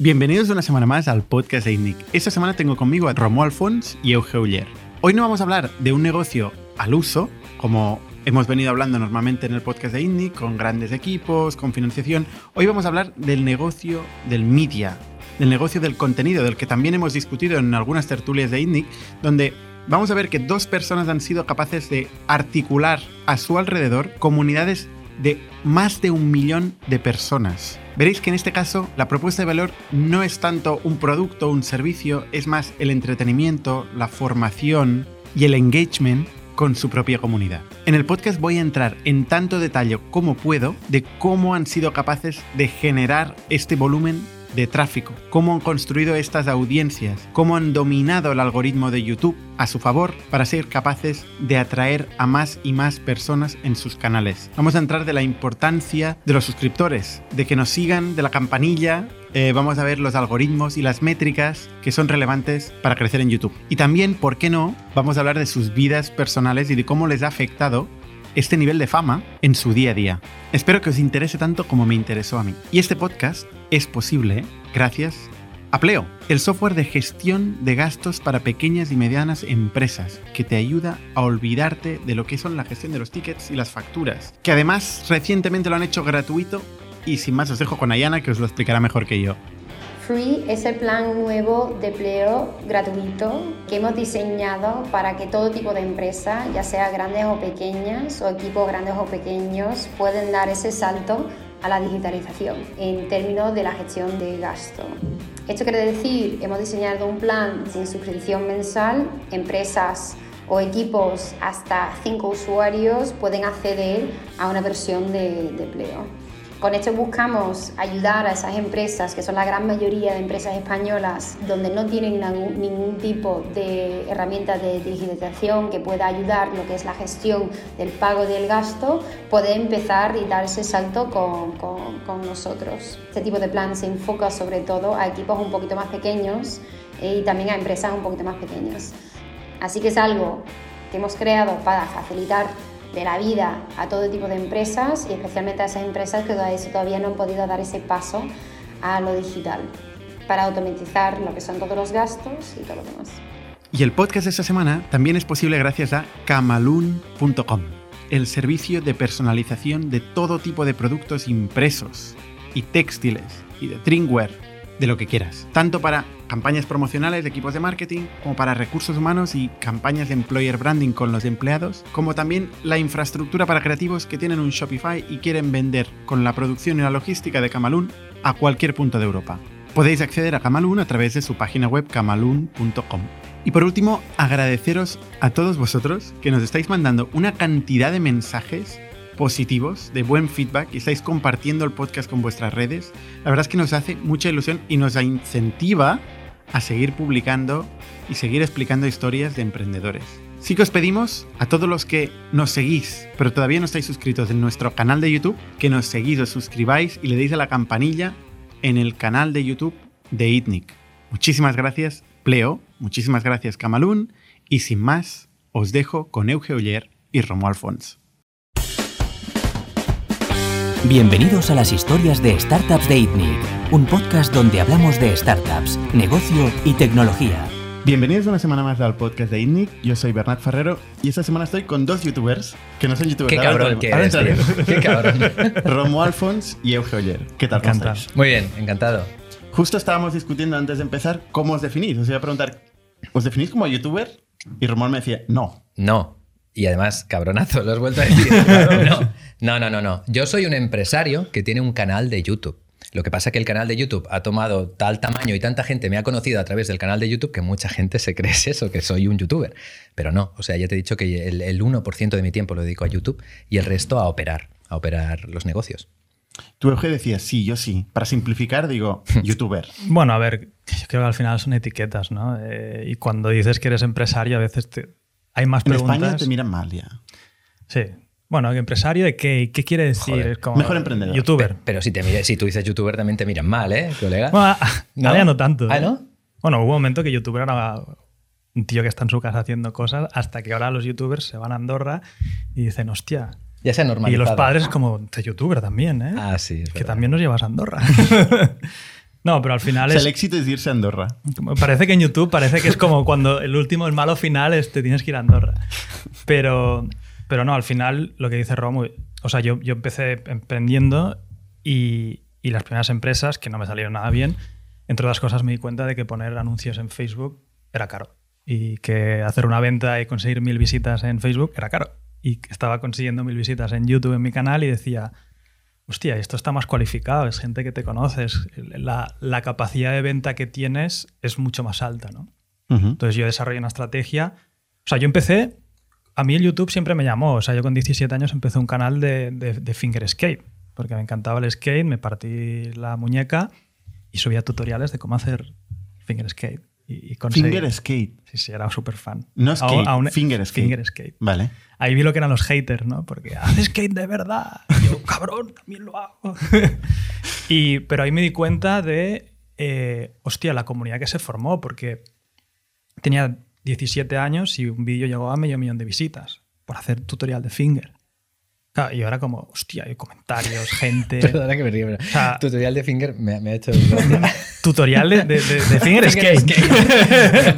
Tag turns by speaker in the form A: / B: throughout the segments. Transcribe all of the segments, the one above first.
A: Bienvenidos una semana más al podcast de INNIC. Esta semana tengo conmigo a Romo Alfons y Euge Uller. Hoy no vamos a hablar de un negocio al uso, como hemos venido hablando normalmente en el podcast de INNIC, con grandes equipos, con financiación. Hoy vamos a hablar del negocio del media, del negocio del contenido, del que también hemos discutido en algunas tertulias de INNIC, donde vamos a ver que dos personas han sido capaces de articular a su alrededor comunidades de más de un millón de personas. Veréis que en este caso la propuesta de valor no es tanto un producto o un servicio, es más el entretenimiento, la formación y el engagement con su propia comunidad. En el podcast voy a entrar en tanto detalle como puedo de cómo han sido capaces de generar este volumen de tráfico, cómo han construido estas audiencias, cómo han dominado el algoritmo de YouTube a su favor para ser capaces de atraer a más y más personas en sus canales. Vamos a entrar de la importancia de los suscriptores, de que nos sigan, de la campanilla, eh, vamos a ver los algoritmos y las métricas que son relevantes para crecer en YouTube. Y también, ¿por qué no? Vamos a hablar de sus vidas personales y de cómo les ha afectado este nivel de fama en su día a día. Espero que os interese tanto como me interesó a mí. Y este podcast es posible gracias a Pleo, el software de gestión de gastos para pequeñas y medianas empresas que te ayuda a olvidarte de lo que son la gestión de los tickets y las facturas, que además recientemente lo han hecho gratuito y sin más os dejo con Ayana que os lo explicará mejor que yo.
B: Free es el plan nuevo de empleo gratuito que hemos diseñado para que todo tipo de empresa, ya sea grandes o pequeñas, o equipos grandes o pequeños, pueden dar ese salto a la digitalización en términos de la gestión de gasto. Esto quiere decir, hemos diseñado un plan sin suscripción mensual, empresas o equipos hasta 5 usuarios pueden acceder a una versión de, de empleo. Con esto buscamos ayudar a esas empresas, que son la gran mayoría de empresas españolas, donde no tienen ningún tipo de herramienta de digitalización que pueda ayudar lo que es la gestión del pago del gasto, poder empezar y dar ese salto con, con nosotros. Este tipo de plan se enfoca sobre todo a equipos un poquito más pequeños y también a empresas un poquito más pequeñas. Así que es algo que hemos creado para facilitar de la vida a todo tipo de empresas y especialmente a esas empresas que todavía no han podido dar ese paso a lo digital para automatizar lo que son todos los gastos y todo lo demás.
A: Y el podcast de esta semana también es posible gracias a camalun.com, el servicio de personalización de todo tipo de productos impresos y textiles y de drinkware, de lo que quieras, tanto para campañas promocionales de equipos de marketing, como para recursos humanos y campañas de employer branding con los empleados, como también la infraestructura para creativos que tienen un Shopify y quieren vender con la producción y la logística de Camalún a cualquier punto de Europa. Podéis acceder a Camalún a través de su página web camalún.com. Y por último, agradeceros a todos vosotros que nos estáis mandando una cantidad de mensajes positivos, de buen feedback y estáis compartiendo el podcast con vuestras redes. La verdad es que nos hace mucha ilusión y nos incentiva a seguir publicando y seguir explicando historias de emprendedores. Sí que os pedimos a todos los que nos seguís, pero todavía no estáis suscritos en nuestro canal de YouTube, que nos seguís, os suscribáis y le deis a la campanilla en el canal de YouTube de ITNIC. Muchísimas gracias, Pleo, muchísimas gracias, Camalún, y sin más, os dejo con Euge Oller y Romo Alfons.
C: Bienvenidos a las historias de Startups de ITNIC, un podcast donde hablamos de startups, negocio y tecnología.
A: Bienvenidos una semana más al podcast de ITNIC. Yo soy Bernat Ferrero y esta semana estoy con dos youtubers que no son youtubers.
D: Qué cabrón que eres, Qué cabrón.
A: Romo Alfons y Euge Oller. ¿Qué tal?
D: Encantado. Muy bien, encantado.
A: Justo estábamos discutiendo antes de empezar cómo os definís. Os iba a preguntar, ¿os definís como youtuber? Y Romo me decía, no.
D: No. Y además, cabronazo, lo has vuelto a decir. no, no, no, no. Yo soy un empresario que tiene un canal de YouTube. Lo que pasa es que el canal de YouTube ha tomado tal tamaño y tanta gente me ha conocido a través del canal de YouTube que mucha gente se cree eso, que soy un youtuber. Pero no, o sea, ya te he dicho que el, 1% de mi tiempo lo dedico a YouTube y el resto a operar, a operar los negocios.
A: Tú, Euge, decías, sí, yo sí. Para simplificar, digo, youtuber.
E: bueno, a ver, yo creo que al final son etiquetas, ¿no? Eh, y cuando dices que eres empresario, a veces te, hay más
A: en
E: preguntas.
A: En España te miran mal ya.
E: Sí. Bueno, empresario de qué, qué quiere decir?
A: Como mejor emprendedor.
E: Youtuber.
D: Pero, si, te si tú dices youtuber también te miran mal, ¿eh, colega?
E: Bueno, ¿No? no tanto.
D: ¿Ah,
E: ¿eh?
D: no?
E: Bueno, hubo un momento que youtuber era un tío que está en su casa haciendo cosas hasta que ahora los youtubers se van a Andorra y dicen, hostia.
D: Ya se ha normalizado.
E: Y los padres como, de youtuber también, ¿eh?
D: Ah, sí.
E: que también nos llevas a Andorra. No, pero al final
A: O sea,
E: es.
A: el éxito es irse a Andorra.
E: Parece que en YouTube parece que es como cuando el último, el malo final es te tienes que ir a Andorra. Pero, pero no, al final lo que dice Romo, o sea, yo, yo empecé emprendiendo y, y las primeras empresas que no me salieron nada bien, entre otras cosas me di cuenta de que poner anuncios en Facebook era caro y que hacer una venta y conseguir mil visitas en Facebook era caro. Y estaba consiguiendo mil visitas en YouTube en mi canal y decía, hostia, esto está más cualificado, es gente que te conoces, la, la capacidad de venta que tienes es mucho más alta, ¿no?
A: Ujú.
E: Entonces yo desarrollé una estrategia. O sea, yo empecé. A mí el YouTube siempre me llamó. O sea, yo con 17 años empecé un canal de, de, de finger skate. Porque me encantaba el skate, me partí la muñeca y subía tutoriales de cómo hacer finger skate. Y,
A: Finger skate.
E: Sí, sí, era súper fan.
A: No skate,
E: a un-
A: finger skate.
E: Finger skate.
A: Vale.
E: Ahí vi lo que eran los haters, ¿no? Porque haces skate de verdad. Y yo, cabrón, también lo hago. y, pero ahí me di cuenta de, eh, hostia, la comunidad que se formó, porque tenía 17 años y un vídeo llegó a medio millón de visitas por hacer tutorial de finger. Claro, y ahora como, hostia, hay comentarios, gente...
D: Perdona que me río, pero
E: sea-
D: tutorial de Finger me, me ha hecho
E: tutorial de, de- de- de finger, skate.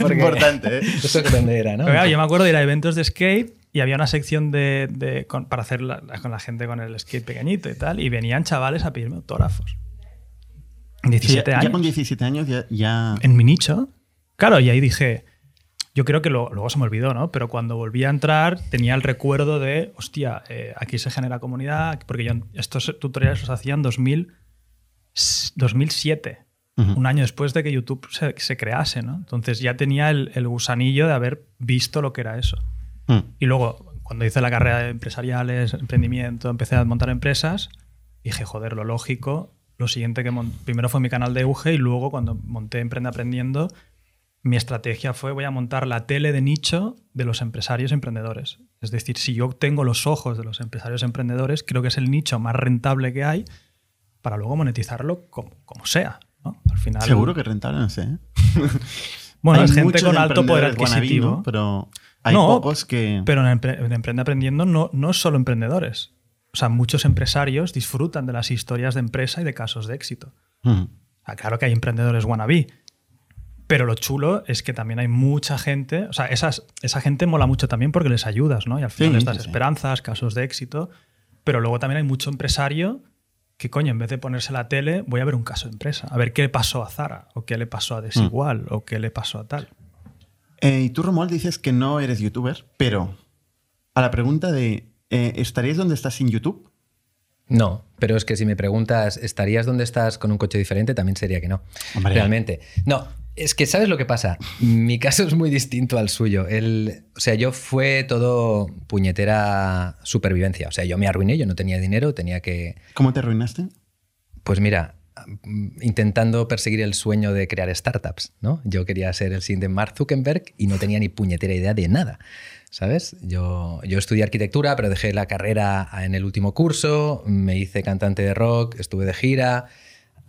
A: Importante, ¿eh?
D: Eso es donde era, ¿no?
E: Pero claro, yo me acuerdo de ir a eventos de skate y había una sección de, de- con- para hacer la- con la gente con el skate pequeñito y tal, y venían chavales a pedirme autógrafos. 17
A: Sí,
E: años.
A: Ya con 17 años ya... ya...
E: En mi nicho. Claro, y ahí dije, yo creo que lo- luego se me olvidó, ¿no? Pero cuando volví a entrar tenía el recuerdo de, hostia, eh, aquí se genera comunidad, porque yo estos tutoriales los hacía en 2000, 2007
A: Ujú.
E: un año después de que YouTube se, se crease, ¿no? Entonces ya tenía el, el gusanillo de haber visto lo que era eso.
A: Mm.
E: Y luego, cuando hice la carrera de empresariales, emprendimiento, empecé a montar empresas, dije, joder, lo lógico, lo siguiente que primero fue mi canal de Euge y luego cuando monté Emprende Aprendiendo, mi estrategia fue voy a montar la tele de nicho de los empresarios emprendedores. Es decir, si yo tengo los ojos de los empresarios emprendedores, creo que es el nicho más rentable que hay para luego monetizarlo como, como sea. ¿no? Al final,
A: Seguro que rentable, no sé. ¿eh?
E: Bueno,
A: Hay
E: es gente con alto poder adquisitivo.
A: Pero hay
E: No,
A: pocos que...
E: Pero en, Empre- en Emprende Aprendiendo no, no es solo emprendedores. O sea, muchos empresarios disfrutan de las historias de empresa y de casos de éxito.
A: Mm.
E: O sea, claro que hay emprendedores wannabe. Pero lo chulo es que también hay mucha gente, o sea, esas, esa gente mola mucho también porque les ayudas, ¿no? Y al final
A: Sí, sí.
E: esperanzas, casos de éxito. Pero luego también hay mucho empresario que, coño, en vez de ponerse la tele, voy a ver un caso de empresa. A ver qué le pasó a Zara, o qué le pasó a Desigual, o qué le pasó a tal.
A: Eh, y tú, Romuald, dices que no eres youtuber, pero a la pregunta de eh, ¿estarías donde estás sin YouTube?
D: No, pero es que si me preguntas, ¿estarías donde estás con un coche diferente? También sería que no.
A: Hombre.
D: Realmente. No, es que ¿sabes lo que pasa? Mi caso es muy distinto al suyo. El, o sea, yo fue todo puñetera supervivencia. O sea, yo me arruiné, yo no tenía dinero, tenía que...
A: ¿Cómo te arruinaste?
D: Pues mira, intentando perseguir el sueño de crear startups, ¿no? Yo quería ser el siguiente Mark Zuckerberg y no tenía ni puñetera idea de nada, ¿sabes? Yo, yo estudié arquitectura, pero dejé la carrera en el último curso, me hice cantante de rock, estuve de gira,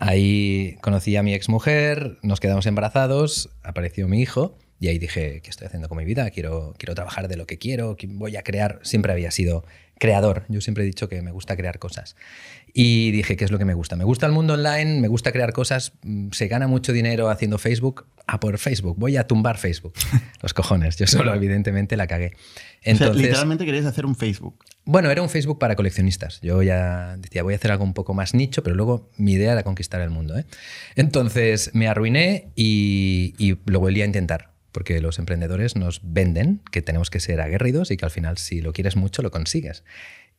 D: ahí conocí a mi exmujer, nos quedamos embarazados, apareció mi hijo y ahí dije, ¿qué estoy haciendo con mi vida? Quiero, quiero trabajar de lo que quiero, voy a crear, siempre había sido creador, yo siempre he dicho que me gusta crear cosas. Y dije, ¿qué es lo que me gusta? Me gusta el mundo online, me gusta crear cosas, mm, se gana mucho dinero haciendo Facebook, a por Facebook, voy a tumbar Facebook. Los cojones, yo solo evidentemente la cagué.
A: O sea,
D: Entonces,
A: literalmente querías hacer un Facebook.
D: bueno, era un Facebook para coleccionistas. Yo ya decía, voy a hacer algo un poco más nicho, pero luego mi idea era conquistar el mundo. ¿eh? Entonces me arruiné y, y lo volví a intentar, porque los emprendedores nos venden que tenemos que ser aguerridos y que al final si lo quieres mucho lo consigues.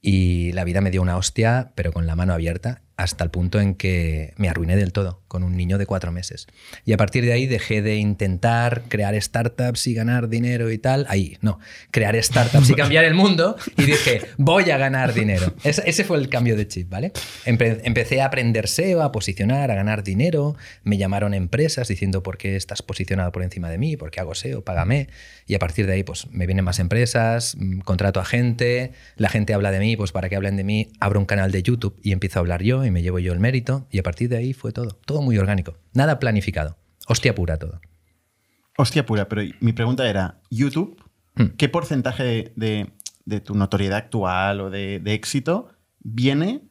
D: Y la vida me dio una hostia, pero con la mano abierta, hasta el punto en que me arruiné del todo, con un niño de cuatro meses. Y a partir de ahí dejé de intentar crear startups y ganar dinero y tal. Ahí, no, crear startups y cambiar el mundo. Y dije, voy a ganar dinero. Ese, ese fue el cambio de chip, ¿vale? Empe- empecé a aprender SEO, a posicionar, a ganar dinero. Me llamaron empresas diciendo, ¿por qué estás posicionado por encima de mí? ¿Por qué hago SEO? Págame. Y a partir de ahí, pues me vienen más empresas, mm, contrato a gente, la gente habla de mí, pues para que hablen de mí, abro un canal de YouTube y empiezo a hablar yo y me llevo yo el mérito. Y a partir de ahí fue todo. Todo muy orgánico. Nada planificado. Hostia pura todo.
A: Hostia pura, pero mi pregunta era, YouTube,
D: Hmm.
A: ¿qué porcentaje de, de tu notoriedad actual o de, de éxito viene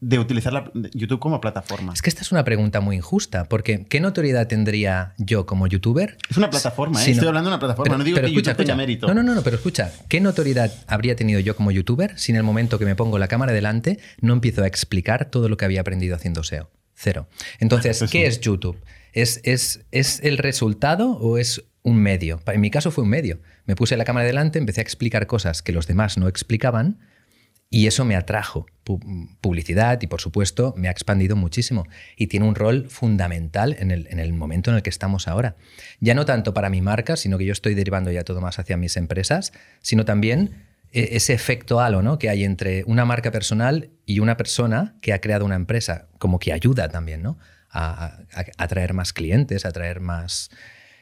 A: de utilizar la- YouTube como plataforma?
D: Es que esta es una pregunta muy injusta, porque ¿qué notoriedad tendría yo como youtuber?
A: Es una plataforma, ¿eh?
D: Si no-
A: Estoy hablando de una plataforma, no digo que YouTube tenga mérito.
D: No, no, no, no, pero escucha, ¿qué notoriedad habría tenido yo como youtuber si en el momento que me pongo la cámara delante no empiezo a explicar todo lo que había aprendido haciendo SEO? Cero. Entonces, ¿qué es YouTube? ¿Es, es, ¿Es el resultado o es un medio? En mi caso fue un medio. Me puse la cámara delante, empecé a explicar cosas que los demás no explicaban y eso me atrajo pu- publicidad y por supuesto me ha expandido muchísimo y tiene un rol fundamental en el, en el momento en el que estamos ahora. Ya no tanto para mi marca, sino que yo estoy derivando ya todo más hacia mis empresas, sino también ese efecto halo ¿no? que hay entre una marca personal y una persona que ha creado una empresa, como que ayuda también ¿no? a, atraer más clientes, a atraer más...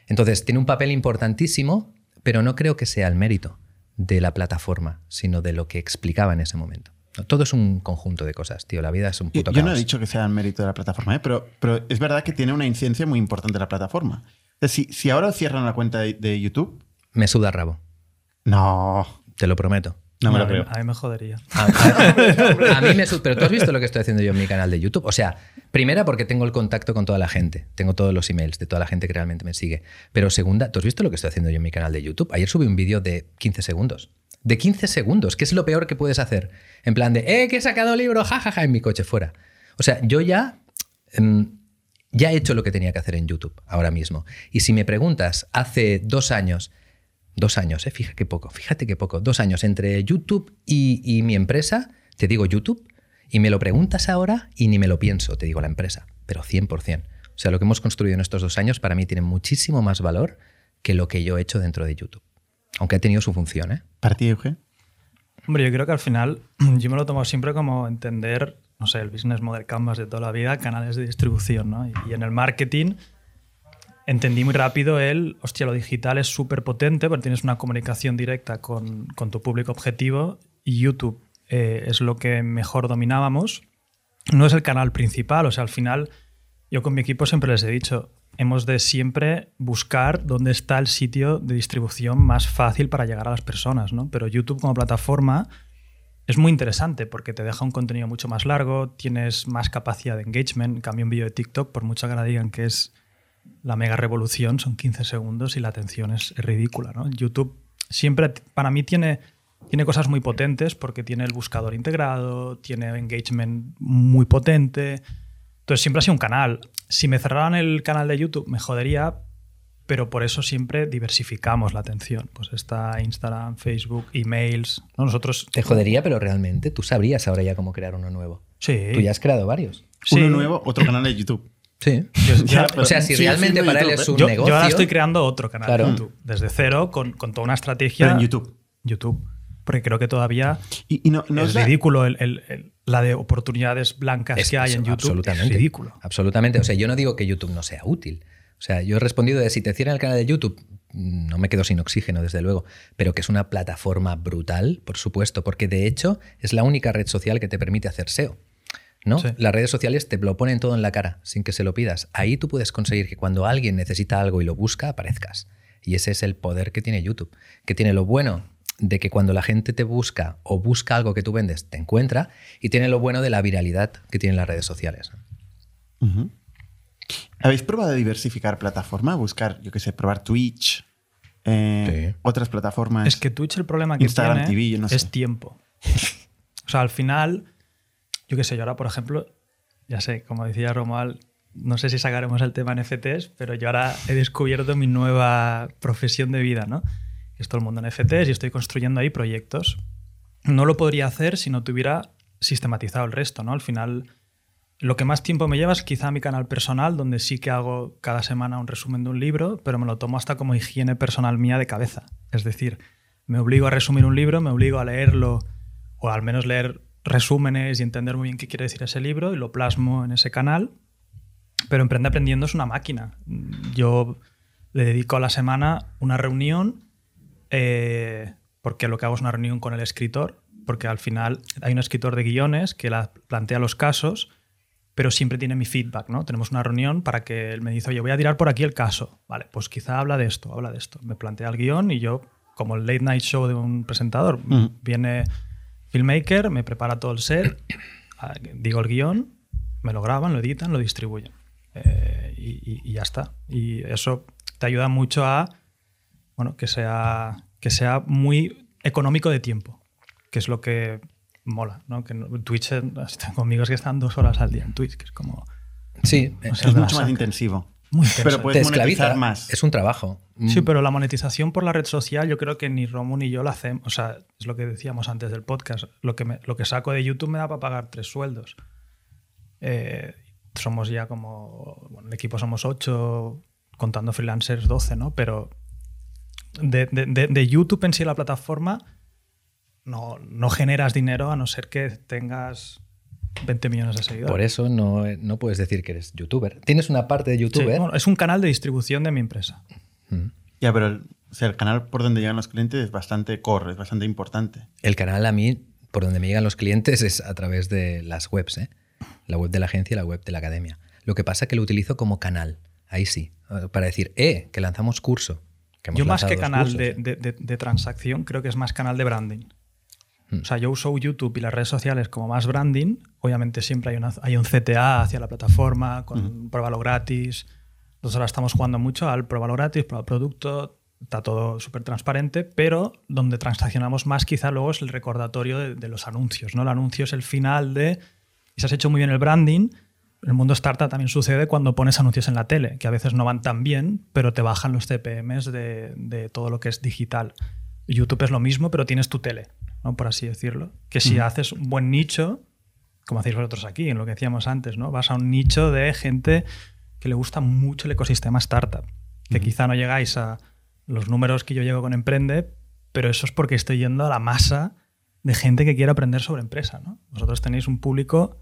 D: Entonces, tiene un papel importantísimo, pero no creo que sea el mérito de la plataforma, sino de lo que explicaba en ese momento. Todo es un conjunto de cosas, tío. La vida es un
A: Yo,
D: puto
A: yo no he dicho que sea el mérito de la plataforma, ¿eh? pero, pero es verdad que tiene una incidencia muy importante la plataforma. Si, si ahora cierran la cuenta de, de YouTube,
D: Me suda el rabo,
A: no,
D: te lo prometo.
A: no me lo
E: a, mí,
A: creo.
E: a mí me jodería.
D: A, a- a mí me Pero tú has visto lo que estoy haciendo yo en mi canal de YouTube. O sea, primera porque tengo el contacto con toda la gente. Tengo todos los emails de toda la gente que realmente me sigue. Pero segunda, ¿tú has visto lo que estoy haciendo yo en mi canal de YouTube? Ayer subí un vídeo de 15 segundos. De 15 segundos, que es lo peor que puedes hacer. En plan de, eh, que he sacado libro, jajaja, en mi coche fuera. O sea, yo ya... em, ya he hecho lo que tenía que hacer en YouTube ahora mismo. Y si me preguntas, hace dos años, dos años, eh, fíjate qué poco, fíjate qué poco, dos años entre YouTube y, y mi empresa, te digo YouTube, y me lo preguntas ahora y ni me lo pienso, te digo la empresa, pero 100%. O sea, lo que hemos construido en estos dos años para mí tiene muchísimo más valor que lo que yo he hecho dentro de YouTube. Aunque ha tenido su función, ¿eh?
A: ¿Para ti, Euge?
E: Hombre, yo creo que al final yo me lo tomo siempre como entender, no sé, el business model canvas de toda la vida, canales de distribución, ¿no? Y, y en el marketing entendí muy rápido el, hostia, lo digital es súper potente porque tienes una comunicación directa con, con tu público objetivo y YouTube eh, es lo que mejor dominábamos. No es el canal principal, o sea, al final yo con mi equipo siempre les he dicho, hemos de siempre buscar dónde está el sitio de distribución más fácil para llegar a las personas, ¿no? Pero YouTube como plataforma es muy interesante porque te deja un contenido mucho más largo, tienes más capacidad de engagement. En cambio, un vídeo de TikTok, por mucho que ahora digan que es la mega revolución, son 15 segundos y la atención es, es ridícula, ¿no? YouTube siempre, para mí, tiene, tiene cosas muy potentes porque tiene el buscador integrado, tiene engagement muy potente. Entonces, siempre ha sido un canal. Si me cerraran el canal de YouTube, me jodería, pero por eso siempre diversificamos la atención. Pues está Instagram, Facebook, emails. ¿no? Nosotros.
D: Te jodería, pero realmente tú sabrías ahora ya cómo crear uno nuevo.
E: Sí.
D: Tú ya has creado varios.
E: Sí.
A: Uno nuevo, otro canal de YouTube.
D: Sí.
A: Ya,
D: o sea, si realmente para él es
A: ¿eh?
D: un
E: yo,
D: negocio...
E: yo ahora estoy creando otro canal
D: Claro.
E: de YouTube. Desde cero, con, con toda una estrategia.
A: Pero en YouTube.
E: YouTube. Porque creo que todavía
A: Y, y no, no
E: es ridículo el- el- el- la de oportunidades blancas
D: Es-
E: que hay en YouTube.
D: Absolutamente.
E: Es ridículo.
D: Absolutamente. O sea, yo no digo que YouTube no sea útil. O sea, yo he respondido de si te cierran el canal de YouTube, mm, no me quedo sin oxígeno, desde luego, pero que es una plataforma brutal, por supuesto, porque de hecho es la única red social que te permite hacer SEO. ¿No?
E: Sí.
D: Las redes sociales te lo ponen todo en la cara sin que se lo pidas. Ahí tú puedes conseguir que cuando alguien necesita algo y lo busca, aparezcas. Y ese es el poder que tiene YouTube, que tiene lo bueno de que cuando la gente te busca o busca algo que tú vendes, te encuentra, y tiene lo bueno de la viralidad que tienen las redes sociales.
A: ¿Habéis probado diversificar plataforma? Buscar, yo qué sé, probar Twitch, eh,
D: Sí.
A: otras plataformas.
E: Es que Twitch el problema que
A: Instagram
E: tiene
A: TV, sé.
E: es tiempo. o sea, al final, yo qué sé, yo ahora, por ejemplo, ya sé, como decía Romuald, no sé si sacaremos el tema NFTs, pero yo ahora he descubierto mi nueva profesión de vida, ¿no? Es todo el mundo NFTs y estoy construyendo ahí proyectos. No lo podría hacer si no tuviera sistematizado el resto, ¿no? Al final, lo que más tiempo me lleva es quizá mi canal personal, donde sí que hago cada semana un resumen de un libro, pero me lo tomo hasta como higiene personal mía de cabeza. Es decir, me obligo a resumir un libro, me obligo a leerlo, o al menos leer resúmenes y entender muy bien qué quiere decir ese libro, y lo plasmo en ese canal. Pero Emprende Aprendiendo es una máquina. Yo le dedico a la semana una reunión, eh, porque lo que hago es una reunión con el escritor, porque al final hay un escritor de guiones que la, plantea los casos, pero siempre tiene mi feedback, ¿no? Tenemos una reunión para que él me dice, oye, voy a tirar por aquí el caso. Vale, pues quizá habla de esto, habla de esto. Me plantea el guion y yo, como el late night show de un presentador, viene filmmaker, me prepara todo el set, ah, digo el guion, me lo graban, lo editan, lo distribuyen. Eh, y, y, ya está. Y eso te ayuda mucho a bueno, que, sea, que sea muy económico de tiempo, que es lo que mola. ¿no? Que Twitch, tengo amigos que están dos horas al día en Twitch, que es como...
D: Sí,
A: es mucho más intensivo.
E: Muy
A: pero puedes monetizar más.
D: Es un trabajo.
E: Sí, mm. pero la monetización por la red social yo creo que ni Romu ni yo la hacemos. O sea, es lo que decíamos antes del podcast. Lo que, lo que saco de YouTube me da para pagar tres sueldos. Eh, somos ya como... Bueno, el equipo somos ocho, contando freelancers 12, ¿no? Pero de, de, de YouTube en sí la plataforma no, no generas dinero a no ser que tengas 20 millones de seguidores.
D: Por eso no, no, puedes decir que eres youtuber. Tienes una parte de youtuber.
E: es un canal de distribución de mi empresa.
A: Mm. Ya, pero el, sea, el canal por donde llegan los clientes es bastante core, es bastante importante.
D: El canal a mí, por donde me llegan los clientes, es a través de las webs, ¿eh? la web de la agencia y la web de la academia. Lo que pasa es que lo utilizo como canal, ahí sí, para decir, eh, que lanzamos curso.
E: Yo más que canal de, de, de, transacción, creo que es más canal de branding. O sea, yo uso YouTube y las redes sociales como más branding. Obviamente siempre hay, una, hay un CTA hacia la plataforma con pruébalo gratis. Nosotros ahora estamos jugando mucho al pruébalo gratis, prueba producto, está todo súper transparente, pero donde transaccionamos más quizá luego es el recordatorio de, los anuncios. ¿no? El anuncio es el final de, y se has hecho muy bien el branding, en el mundo startup también sucede cuando pones anuncios en la tele, que a veces no van tan bien, pero te bajan los CPMs de, de todo lo que es digital. YouTube es lo mismo, pero tienes tu tele por así decirlo. Que si haces un buen nicho, como hacéis vosotros aquí, en lo que decíamos antes, ¿no? vas a un nicho de gente que le gusta mucho el ecosistema startup, que quizá no llegáis a los números que yo llego con Emprende, pero eso es porque estoy yendo a la masa de gente que quiere aprender sobre empresa. ¿no? Vosotros tenéis un público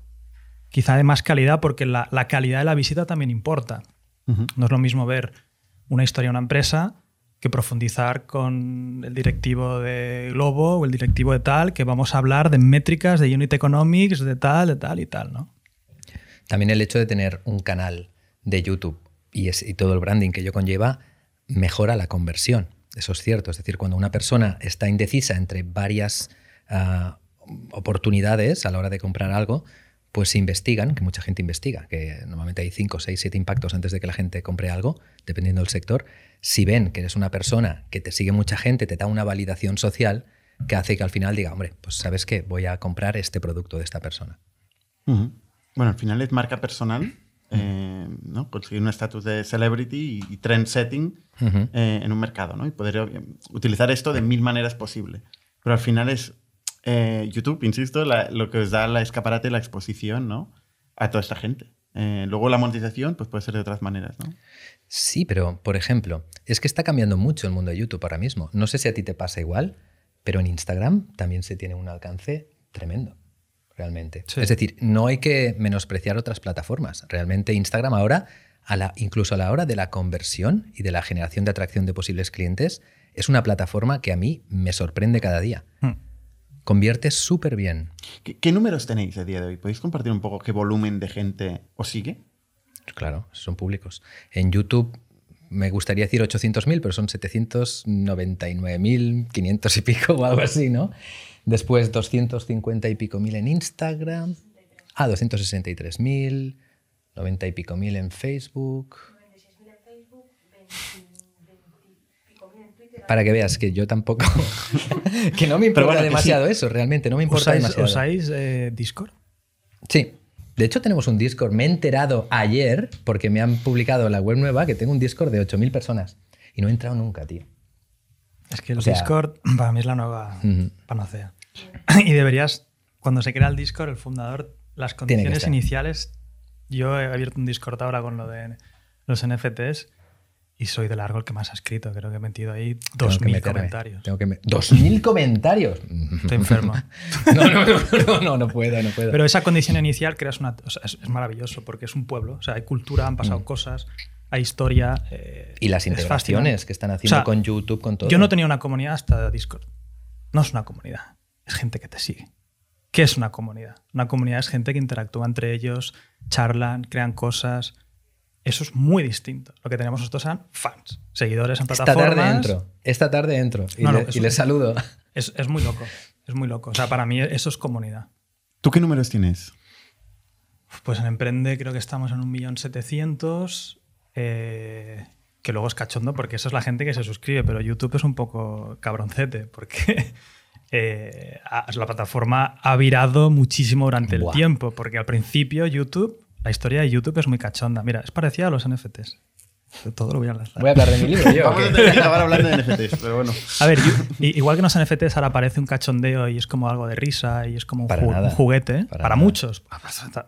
E: quizá de más calidad porque la, calidad de la visita también importa. No es lo mismo ver una historia de una empresa que profundizar con el directivo de Globo o el directivo de tal, que vamos a hablar de métricas, de unit economics, de tal, de tal y tal, ¿no?
D: También el hecho de tener un canal de YouTube y, todo el branding que ello conlleva mejora la conversión. Eso es cierto. Es decir, cuando una persona está indecisa entre varias ah, oportunidades a la hora de comprar algo, pues se investigan, que mucha gente investiga, que normalmente hay 5, 6, 7 impactos antes de que la gente compre algo, dependiendo del sector, si ven que eres una persona que te sigue mucha gente, te da una validación social que hace que al final diga, hombre, pues sabes qué, voy a comprar este producto de esta persona.
A: Bueno, al final es marca personal, eh, ¿no? conseguir un estatus de celebrity y, trend setting eh, en un mercado, ¿no? y poder eh, utilizar esto de mil maneras posible. Pero al final es YouTube, insisto, lo que os da la escaparate, la exposición ¿no? a toda esta gente. luego la monetización pues puede ser de otras maneras, ¿no?
D: Sí, pero por ejemplo, es que está cambiando mucho el mundo de YouTube ahora mismo. No sé si a ti te pasa igual, pero en Instagram también se tiene un alcance tremendo, realmente. Es decir, no hay que menospreciar otras plataformas. Realmente Instagram ahora, a la, incluso a la hora de la conversión y de la generación de atracción de posibles clientes, es una plataforma que a mí me sorprende cada día. Hmm. Convierte súper bien.
A: ¿Qué, números tenéis a día de hoy? ¿Podéis compartir un poco qué volumen de gente os sigue?
D: Claro, son públicos. En YouTube me gustaría decir 800.000, pero son 799.500 y pico o algo así, ¿no? Después 250 y pico mil en Instagram. Ah, 263.000, 90 y pico mil en Facebook. Para que veas que yo tampoco. que no me importa demasiado eso, realmente, no me importa demasiado.
E: ¿Usáis eh, Discord?
D: Sí. De hecho, tenemos un Discord. Me he enterado ayer, porque me han publicado la web nueva, que tengo un Discord de 8.000 personas. Y no he entrado nunca, tío.
E: Es que el Discord para mí es la nueva panacea. y deberías, cuando se crea el Discord, el fundador, las condiciones iniciales. Yo he abierto un Discord ahora con lo de los NFTs y soy de largo el que más ha escrito. Creo que he metido ahí 2.000 comentarios.
D: Tengo que ¿2.000 comentarios?
E: Estoy enfermo.
D: no, no, no, no, no, puedo, no puedo.
E: Pero esa condición inicial creas una, es, maravilloso porque es un pueblo. O sea, hay cultura, han pasado mm. cosas, hay historia. Eh,
D: y las integraciones que están haciendo con YouTube, con todo.
E: Yo no tenía una comunidad hasta Discord. No es una comunidad, es gente que te sigue. ¿Qué es una comunidad? Una comunidad es gente que interactúa entre ellos, charlan, crean cosas eso es muy distinto. Lo que tenemos nosotros son fans, seguidores en plataformas.
D: Esta tarde entro, esta tarde entro y, les saludo.
E: Es, muy loco, es muy loco. O sea, para mí eso es comunidad.
A: ¿Tú qué números tienes?
E: Pues en Emprende creo que estamos en un millón setecientos. Eh, que luego es cachondo porque esa es la gente que se suscribe, pero YouTube es un poco cabroncete porque eh, la plataforma ha virado muchísimo durante el tiempo, porque al principio YouTube, la historia de YouTube es muy cachonda. Mira, es parecida a los NFTs. Todo lo voy a hablar.
D: Voy a hablar de mi libro yo.
A: Vamos a acabar hablando de NFTs, pero bueno.
E: A ver, igual que en los NFTs ahora parece un cachondeo y es como algo de risa y es como un, juguete, para, muchos,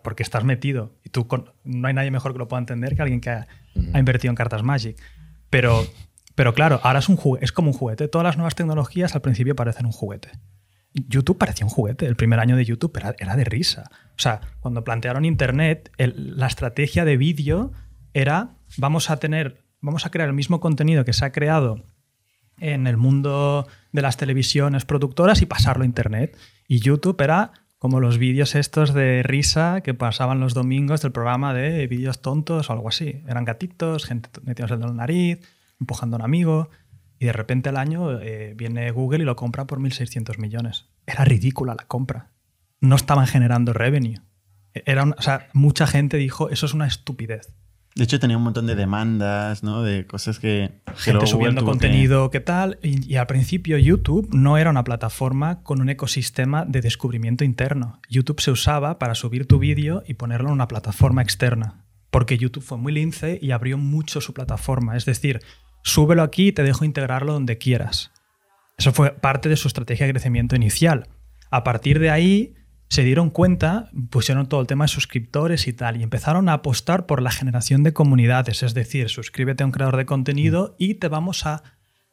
E: porque estás metido y tú no hay nadie mejor que lo pueda entender que alguien que ha, invertido en cartas Magic. Pero, pero claro, ahora es, un es como un juguete. Todas las nuevas tecnologías al principio parecen un juguete. YouTube parecía un juguete. El primer año de YouTube era, era de risa. O sea, cuando plantearon Internet, la estrategia de vídeo era vamos a tener, vamos a crear el mismo contenido que se ha creado en el mundo de las televisiones productoras y pasarlo a Internet. Y YouTube era como los vídeos estos de risa que pasaban los domingos del programa de vídeos tontos o algo así. Eran gatitos, gente metiéndose en la nariz, empujando a un amigo. Y de repente al año eh, viene Google y lo compra por 1.600 millones. Era ridícula la compra. No estaban generando revenue. Era o sea, mucha gente dijo, eso es una estupidez.
A: De hecho, tenía un montón de demandas, ¿no? De cosas que...
E: Gente subiendo contenido, ¿qué tal? Y, al principio YouTube no era una plataforma con un ecosistema de descubrimiento interno. YouTube se usaba para subir tu vídeo y ponerlo en una plataforma externa. Porque YouTube fue muy lince y abrió mucho su plataforma. Es decir, súbelo aquí y te dejo integrarlo donde quieras. Eso fue parte de su estrategia de crecimiento inicial. A partir de ahí se dieron cuenta, pusieron todo el tema de suscriptores y tal, y empezaron a apostar por la generación de comunidades, es decir, suscríbete a un creador de contenido y te vamos a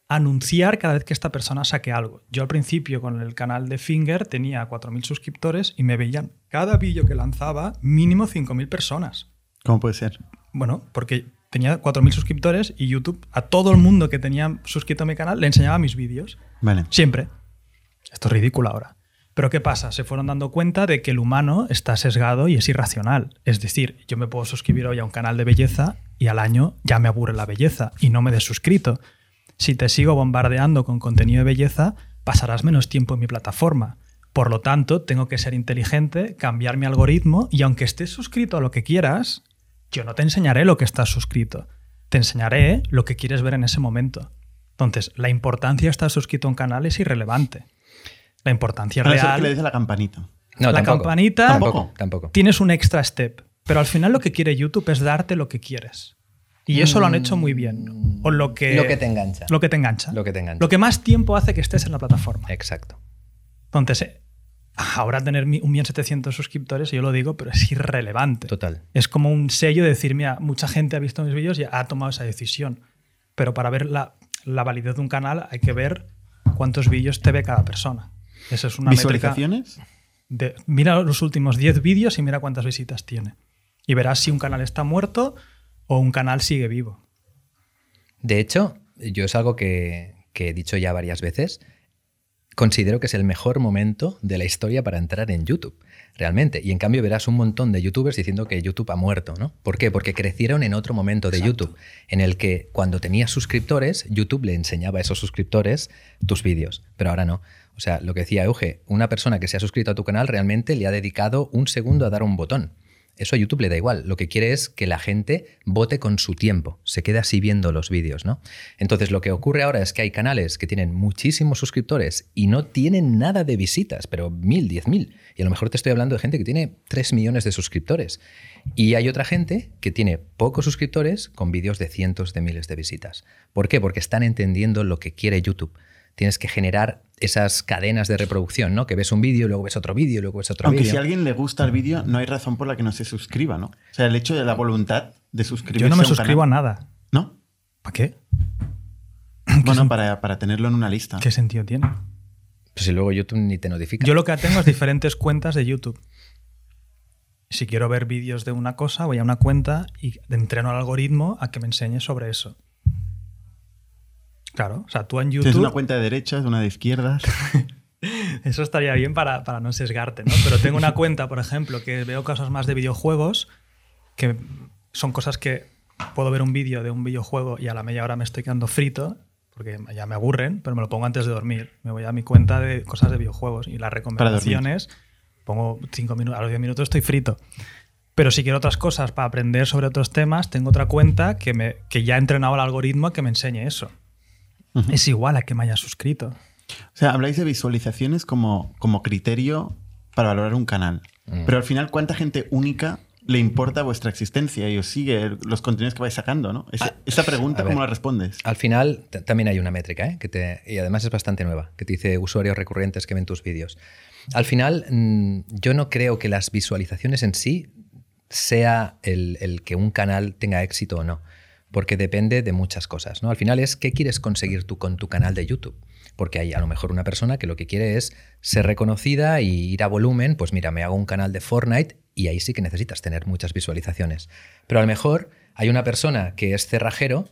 E: anunciar cada vez que esta persona saque algo. Yo al principio con el canal de Finger tenía 4.000 suscriptores y me veían cada vídeo que lanzaba mínimo 5.000 personas.
A: ¿Cómo puede ser?
E: Bueno, porque tenía 4.000 suscriptores y YouTube a todo el mundo que tenía suscrito a mi canal le enseñaba mis vídeos.
A: Vale.
E: Siempre. Esto es ridículo ahora. Pero ¿qué pasa? Se fueron dando cuenta de que el humano está sesgado y es irracional. Es decir, yo me puedo suscribir hoy a un canal de belleza y al año ya me aburre la belleza y no me he suscrito. Si te sigo bombardeando con contenido de belleza, pasarás menos tiempo en mi plataforma. Por lo tanto, tengo que ser inteligente, cambiar mi algoritmo y aunque estés suscrito a lo que quieras, yo no te enseñaré lo que estás suscrito. Te enseñaré lo que quieres ver en ese momento. Entonces, la importancia de estar suscrito a un canal es irrelevante. La importancia real.
A: que le dice la campanita.
E: No, la campanita.
D: Tampoco, tampoco.
E: Tienes un extra step. Pero al final lo que quiere YouTube es darte lo que quieres. Y eso lo han hecho muy bien. O lo que,
D: lo que te engancha.
E: Lo que te engancha.
D: Lo que te engancha.
E: Lo que más tiempo hace que estés en la plataforma.
D: Exacto.
E: Entonces, eh, ahora tener un 1.700 suscriptores, yo lo digo, pero es irrelevante.
D: Total.
E: Es como un sello de decir, mira, mucha gente ha visto mis vídeos y ha tomado esa decisión. Pero para ver la, la validez de un canal hay que ver cuántos vídeos te ve cada persona. Esa es una
A: ¿Visualizaciones?
E: De, mira los últimos 10 vídeos y mira cuántas visitas tiene. Y verás si un canal está muerto o un canal sigue vivo.
D: De hecho, yo es algo que, que he dicho ya varias veces. Considero que es el mejor momento de la historia para entrar en YouTube realmente. Y en cambio verás un montón de youtubers diciendo que YouTube ha muerto, ¿no? ¿Por qué? Porque crecieron en otro momento de YouTube, en el que cuando tenías suscriptores, YouTube le enseñaba a esos suscriptores tus vídeos, pero ahora no. O sea, lo que decía Euge, una persona que se ha suscrito a tu canal realmente le ha dedicado un segundo a dar un botón. Eso a YouTube le da igual. Lo que quiere es que la gente vote con su tiempo, se quede así viendo los vídeos, ¿no? Entonces, lo que ocurre ahora es que hay canales que tienen muchísimos suscriptores y no tienen nada de visitas, pero mil, diez mil. Y a lo mejor te estoy hablando de gente que tiene tres millones de suscriptores. Y hay otra gente que tiene pocos suscriptores con vídeos de cientos de miles de visitas. ¿Por qué? Porque están entendiendo lo que quiere YouTube tienes que generar esas cadenas de reproducción, ¿no? Que ves un vídeo, luego ves otro vídeo, luego ves otro vídeo.
A: Aunque si a alguien le gusta el vídeo, no hay razón por la que no se suscriba, ¿no? O sea, el hecho de la voluntad de suscribirse
E: Yo no me suscribo a, nada.
A: ¿No?
E: ¿Para qué?
A: Bueno, para, para, tenerlo en una lista.
E: ¿Qué sentido tiene?
D: Pues si luego YouTube ni te notifica.
E: Yo lo que tengo es diferentes cuentas de YouTube. Si quiero ver vídeos de una cosa, voy a una cuenta y entreno al algoritmo a que me enseñe sobre eso. Claro, o sea, tú en YouTube...
A: Tienes una cuenta de derechas, una de izquierdas.
E: Eso estaría bien para, para, no sesgarte, ¿no? Pero tengo una cuenta, por ejemplo, que veo cosas más de videojuegos, que son cosas que puedo ver un vídeo de un videojuego y a la media hora me estoy quedando frito, porque ya me aburren, pero me lo pongo antes de dormir. Me voy a mi cuenta de cosas de videojuegos y las recomendaciones pongo cinco minutos, a los 10 minutos estoy frito. Pero si quiero otras cosas para aprender sobre otros temas, tengo otra cuenta que, me, que ya ha entrenado el algoritmo que me enseñe eso. Es igual a que me haya suscrito.
A: O sea, habláis de visualizaciones como, como criterio para valorar un canal.
D: Mm.
A: Pero al final, ¿cuánta gente única le importa vuestra existencia y os sigue los contenidos que vais sacando? ¿no? Esa, esa pregunta,
D: Ah, a ver.
A: ¿cómo la respondes?
D: Al final también hay una métrica, ¿eh? que te, y además es bastante nueva, que te dice usuarios recurrentes que ven tus vídeos. Al final, mm, yo no creo que las visualizaciones en sí sea el, el que un canal tenga éxito o no, porque depende de muchas cosas. ¿no? Al final es qué quieres conseguir tú con tu canal de YouTube. Porque hay a lo mejor una persona que lo que quiere es ser reconocida y ir a volumen, pues mira, me hago un canal de Fortnite y ahí sí que necesitas tener muchas visualizaciones. Pero a lo mejor hay una persona que es cerrajero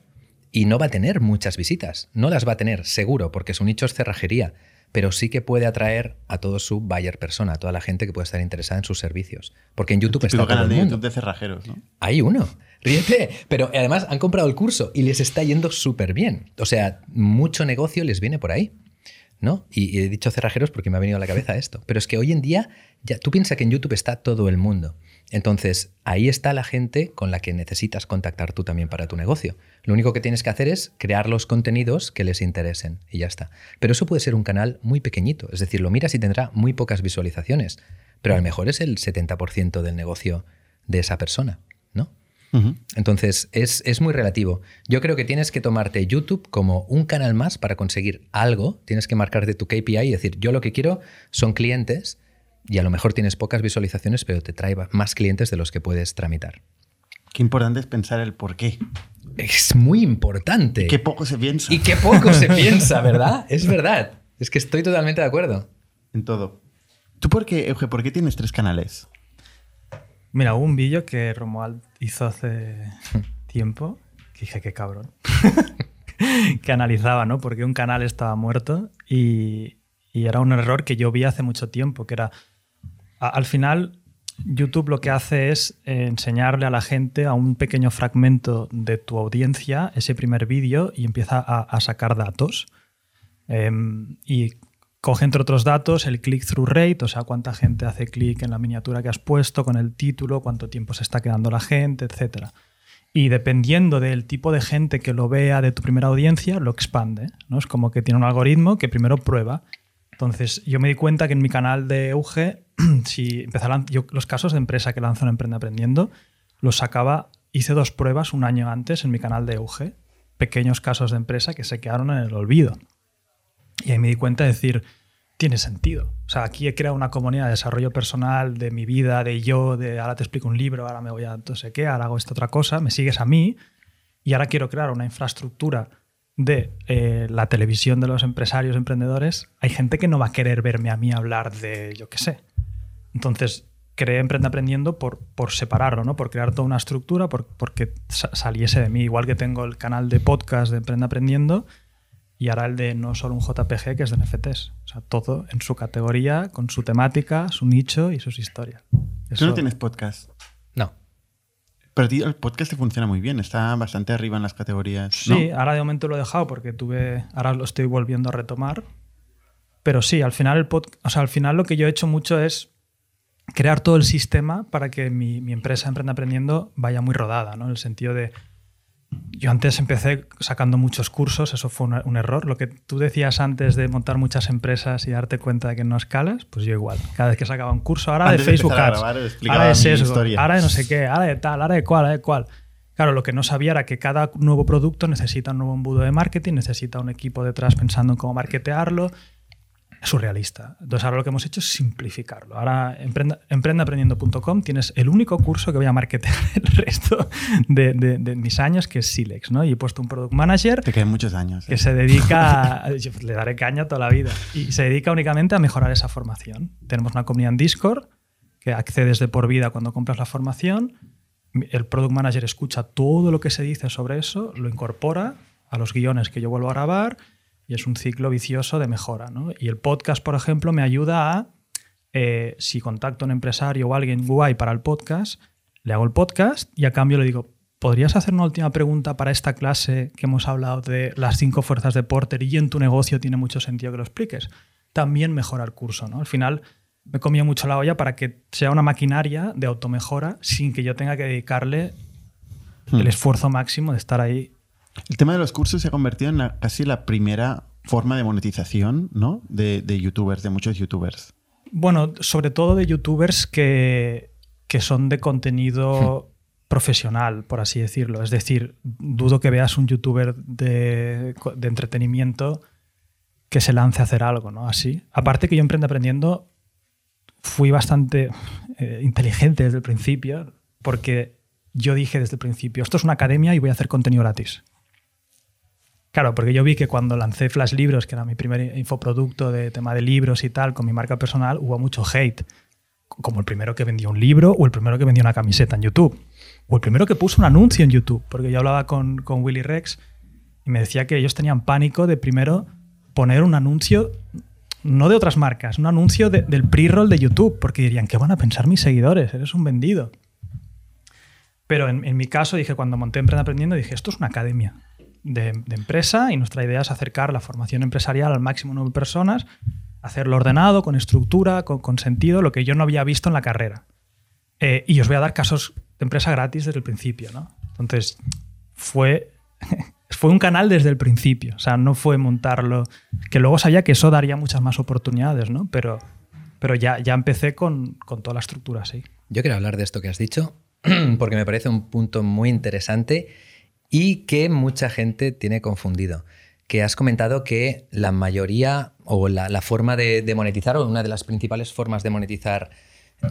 D: y no va a tener muchas visitas. No las va a tener, seguro, porque su nicho es cerrajería. Pero sí que puede atraer a todo su buyer persona, a toda la gente que puede estar interesada en sus servicios. Porque en YouTube está
A: Típico
D: todo el
A: de
D: mundo.
A: YouTube de cerrajeros, ¿no?
D: Hay uno. Ríete. Pero además han comprado el curso y les está yendo súper bien. O sea, mucho negocio les viene por ahí. ¿No? Y, y he dicho cerrajeros porque me ha venido a la cabeza esto. Pero es que hoy en día, ya, tú piensas que en YouTube está todo el mundo. Entonces, ahí está la gente con la que necesitas contactar tú también para tu negocio. Lo único que tienes que hacer es crear los contenidos que les interesen y ya está. Pero eso puede ser un canal muy pequeñito. Es decir, lo miras y tendrá muy pocas visualizaciones. Pero a lo mejor es el 70% del negocio de esa persona, ¿no? Entonces, es, es muy relativo. Yo creo que tienes que tomarte YouTube como un canal más para conseguir algo. Tienes que marcarte tu KPI y decir, yo lo que quiero son clientes y a lo mejor tienes pocas visualizaciones, pero te trae más clientes de los que puedes tramitar.
A: Qué importante es pensar el por qué.
D: Es muy importante.
A: Qué poco se piensa
D: Y qué poco se piensa, ¿verdad? Es verdad. Es que estoy totalmente de acuerdo.
A: en todo. ¿Tú por qué, Euge, por qué tienes tres canales?
E: Mira, hubo un vídeo que Romuald hizo hace tiempo que dije, qué cabrón. que analizaba, ¿no? Porque un canal estaba muerto y, y era un error que yo vi hace mucho tiempo, que era, al final, YouTube lo que hace es eh, enseñarle a la gente a un pequeño fragmento de tu audiencia ese primer vídeo y empieza a, a sacar datos. Em, y coge entre otros datos el click-through rate, o sea, cuánta gente hace clic en la miniatura que has puesto, con el título, cuánto tiempo se está quedando la gente, etc. Y dependiendo del tipo de gente que lo vea de tu primera audiencia, lo expande. ¿no? Es como que tiene un algoritmo que primero prueba. Entonces, yo me di cuenta que en mi canal de Euge, si yo los casos de empresa que lanzo en Emprende Aprendiendo, los sacaba, hice dos pruebas un año antes en mi canal de Euge, pequeños casos de empresa que se quedaron en el olvido. Y ahí me di cuenta de decir, tiene sentido. O sea, aquí he creado una comunidad de desarrollo personal, de mi vida, de yo, de ahora te explico un libro, ahora me voy a no sé qué, ahora hago esta otra cosa, me sigues a mí y ahora quiero crear una infraestructura de eh, la televisión de los empresarios, emprendedores. Hay gente que no va a querer verme a mí hablar de, yo qué sé. Entonces, creé Emprende Aprendiendo por, por separarlo, ¿no? por crear toda una estructura, por, porque sa- saliese de mí. Igual que tengo el canal de podcast de Emprende Aprendiendo y ahora el de no solo un JPG, que es de NFTs. O sea, todo en su categoría, con su temática, su nicho y sus historias.
A: Tú no tienes podcast.
D: No.
A: El podcast funciona muy bien. Está bastante arriba en las categorías.
E: Sí,
A: ¿no?
E: ahora de momento lo he dejado porque tuve. Ahora lo estoy volviendo a retomar. Pero sí, al final el pod- o sea, al final lo que yo he hecho mucho es crear todo el sistema para que mi, mi empresa Emprende Aprendiendo vaya muy rodada, ¿no? En el sentido de. Yo antes empecé sacando muchos cursos, eso fue un, un error. Lo que tú decías antes de montar muchas empresas y darte cuenta de que no escalas, pues yo igual. Cada vez que sacaba un curso, ahora
A: Antes
E: de
A: de
E: Facebook
A: a
E: Ads,
A: grabar,
E: ahora de sesgo, ahora de no sé qué, ahora de tal, ahora de cual, ahora de cual. Claro, lo que no sabía era que cada nuevo producto necesita un nuevo embudo de marketing, necesita un equipo detrás pensando en cómo marketearlo. Surrealista. Entonces ahora lo que hemos hecho es simplificarlo. Ahora emprenda- emprendeaprendiendo.com tienes el único curso que voy a marketear el resto de, de- de mis años, que es Silex. ¿no? Y he puesto un product manager
A: Te quedan muchos años. ¿eh?
E: que se dedica, a- yo le daré caña toda la vida, y se dedica únicamente a mejorar esa formación. Tenemos una comunidad en Discord que accedes de por vida cuando compras la formación, el product manager escucha todo lo que se dice sobre eso, lo incorpora a los guiones que yo vuelvo a grabar y es un ciclo vicioso de mejora. ¿no? Y el podcast, por ejemplo, me ayuda a, eh, si contacto a un empresario o alguien guay para el podcast, le hago el podcast y a cambio le digo, ¿podrías hacer una última pregunta para esta clase que hemos hablado de las cinco fuerzas de Porter y en tu negocio tiene mucho sentido que lo expliques? También mejora el curso. ¿no? Al final, me comía mucho la olla para que sea una maquinaria de automejora sin que yo tenga que dedicarle
A: Hmm.
E: el esfuerzo máximo de estar ahí.
A: El tema de los cursos se ha convertido en la- casi la primera forma de monetización, ¿no? De, de youtubers, de muchos youtubers.
E: Bueno, sobre todo de youtubers que, que son de contenido profesional, por así decirlo. Es decir, dudo que veas un youtuber de, de entretenimiento que se lance a hacer algo, ¿no? Así. Aparte que yo Emprende Aprendiendo fui bastante eh, inteligente desde el principio, porque yo dije desde el principio, esto es una academia y voy a hacer contenido gratis. Claro, porque yo vi que cuando lancé Flash Libros, que era mi primer infoproducto de tema de libros y tal, con mi marca personal, hubo mucho hate. Como el primero que vendió un libro o el primero que vendió una camiseta en YouTube. O el primero que puso un anuncio en YouTube. Porque yo hablaba con, con Willy Rex y me decía que ellos tenían pánico de primero poner un anuncio, no de otras marcas, un anuncio de- del pre-roll de YouTube. Porque dirían, ¿qué van a pensar mis seguidores? Eres un vendido. Pero en, en mi caso dije, cuando monté Emprende Aprendiendo, dije, esto es una academia de, empresa y nuestra idea es acercar la formación empresarial al máximo número de personas, hacerlo ordenado, con estructura, con, con sentido, lo que yo no había visto en la carrera. Eh, y os voy a dar casos de empresa gratis desde el principio, ¿no? Entonces, fue, fue un canal desde el principio, o sea, no fue montarlo, que luego sabía que eso daría muchas más oportunidades, ¿no? Pero, pero ya, ya empecé con, con toda la estructura, sí.
D: Yo quiero hablar de esto que has dicho porque me parece un punto muy interesante y que mucha gente tiene confundido. Que has comentado que la mayoría o la, la forma de, de monetizar o una de las principales formas de monetizar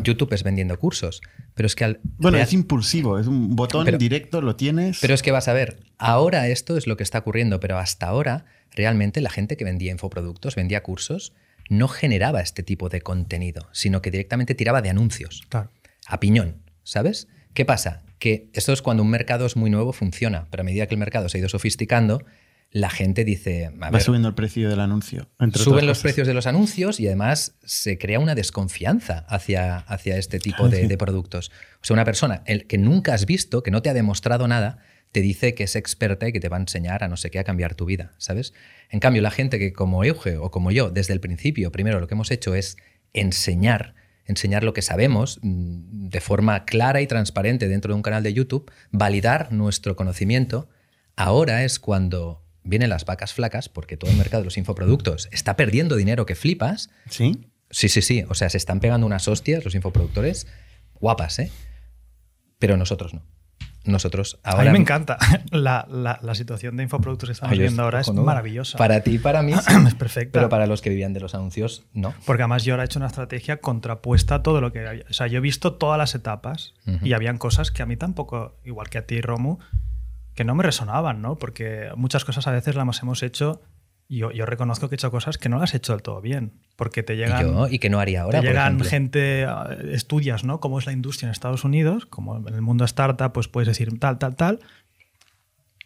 D: YouTube es vendiendo cursos. Pero es que al
A: Bueno,
D: real-
A: es impulsivo, es un botón
D: Pero-
A: directo, lo tienes.
D: pero es que vas a ver, ahora esto es lo que está ocurriendo, pero hasta ahora realmente la gente que vendía infoproductos, vendía cursos, no generaba este tipo de contenido, sino que directamente tiraba de anuncios
E: Claro.
D: a piñón, ¿sabes? ¿Qué pasa? Que esto es cuando un mercado es muy nuevo, funciona, pero a medida que el mercado se ha ido sofisticando, la gente dice, a
A: Va
D: ver,
A: subiendo el precio del anuncio. entre
D: suben los
A: cosas.
D: precios de los anuncios y además se crea una desconfianza hacia, hacia este tipo de, de productos. O sea, una persona el que nunca has visto, que no te ha demostrado nada, te dice que es experta y que te va a enseñar a no sé qué, a cambiar tu vida, ¿sabes? En cambio, la gente que como Euge o como yo, desde el principio, primero lo que hemos hecho es enseñar, enseñar lo que sabemos mm, de forma clara y transparente dentro de un canal de YouTube, validar nuestro conocimiento, ahora es cuando vienen las vacas flacas, porque todo el mercado de los infoproductos está perdiendo dinero que flipas.
A: ¿Sí?
D: Sí, sí, sí. O sea, se están pegando unas hostias los infoproductores guapas, ¿eh? Pero nosotros no. Nosotros ahora.
E: a mí me encanta. La, la- la situación de infoproductos que estamos
D: Ay,
E: viendo ahora es maravillosa.
D: Para ti para mí. sí.
E: es perfecta.
D: Pero para los que vivían de los anuncios, no.
E: Porque además yo ahora he hecho una estrategia contrapuesta a todo lo que había. O sea, yo he visto todas las etapas y habían cosas que a mí tampoco, igual que a ti, Romu, que no me resonaban, ¿no? Porque muchas cosas a veces las hemos hecho yo, yo reconozco que he hecho cosas que no las he hecho del todo bien. Porque te
D: Y
E: llegan,
D: yo, y que no haría ahora.
E: te
D: por
E: llegan
D: ejemplo.
E: gente, eh, estudias, ¿no? Cómo es la industria en Estados Unidos, como en el mundo startup, pues puedes decir tal, tal, tal.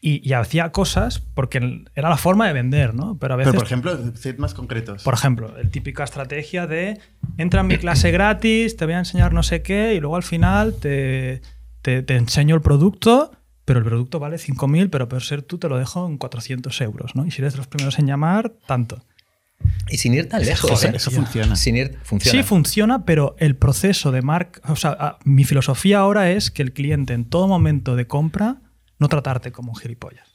E: Y, y hacía cosas porque era la forma de vender, ¿no? Pero a veces
A: Pero, por ejemplo, sed más concretos.
E: por ejemplo, el típica estrategia de entra en mi clase gratis, te voy a enseñar no sé qué y luego al final te, te- te enseño el producto, pero el producto vale 5.000, pero por ser tú te lo dejo en 400 euros, ¿no? Y si eres de los primeros en llamar, tanto.
D: Y sin ir tan lejos.
E: Joder,
D: ¿eh?
A: eso funciona.
D: Sin ir. Funciona.
E: Sí, funciona, pero el proceso de marca, o sea, a- mi filosofía ahora es que el cliente en todo momento de compra no tratarte como un gilipollas.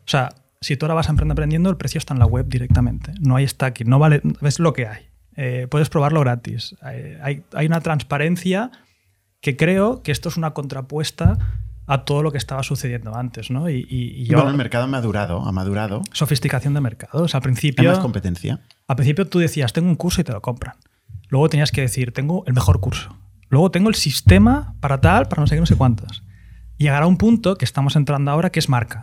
E: O sea, si tú ahora vas a Emprende Aprendiendo, el precio está en la web directamente. No hay stacking, no vale, es lo que hay. Eh, puedes probarlo gratis. Eh, hay, hay una transparencia que creo que esto es una contrapuesta a todo lo que estaba sucediendo antes, ¿no? Y, y- y yo,
A: Bueno, el mercado ha madurado, ha madurado.
E: sofisticación de mercado. O sea, al
A: Hay
E: principio...
A: más competencia.
E: Al principio tú decías, tengo un curso y te lo compran. Luego tenías que decir, tengo el mejor curso. Luego tengo el sistema para tal, para no sé qué, no sé cuántos. Y llegará un punto que estamos entrando ahora que es marca.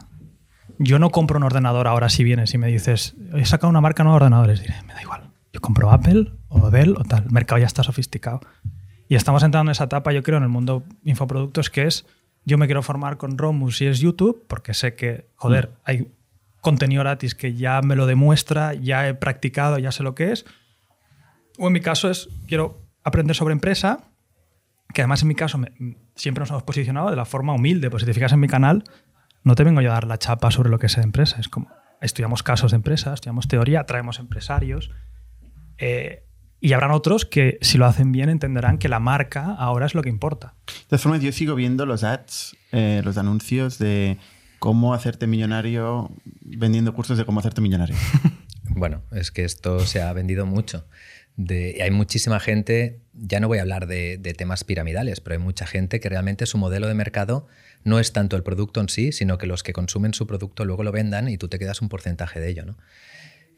E: Yo no compro un ordenador ahora si vienes y me dices, he sacado una marca nueva de ordenadores. Diré, me da igual. Yo compro Apple o Dell o tal. El mercado ya está sofisticado. Y estamos entrando en esa etapa, yo creo, en el mundo infoproductos que es, yo me quiero formar con Romus y es YouTube, porque sé que, joder, hay contenido gratis que ya me lo demuestra, ya he practicado, ya sé lo que es. O en mi caso es, quiero aprender sobre empresa, que además en mi caso me- siempre nos hemos posicionado de la forma humilde, pues si te fijas en mi canal, no te vengo yo a dar la chapa sobre lo que es empresa, es como, estudiamos casos de empresa, estudiamos teoría, traemos empresarios. Eh, Y habrán otros que, si lo hacen bien, entenderán que la marca ahora es lo que importa.
A: De todas formas, yo sigo viendo los ads, eh, los anuncios de cómo hacerte millonario vendiendo cursos de cómo hacerte millonario.
D: Bueno, es que esto se ha vendido mucho. De, hay muchísima gente, ya no voy a hablar de, de, temas piramidales, pero hay mucha gente que realmente su modelo de mercado no es tanto el producto en sí, sino que los que consumen su producto luego lo vendan y tú te quedas un porcentaje de ello, ¿no?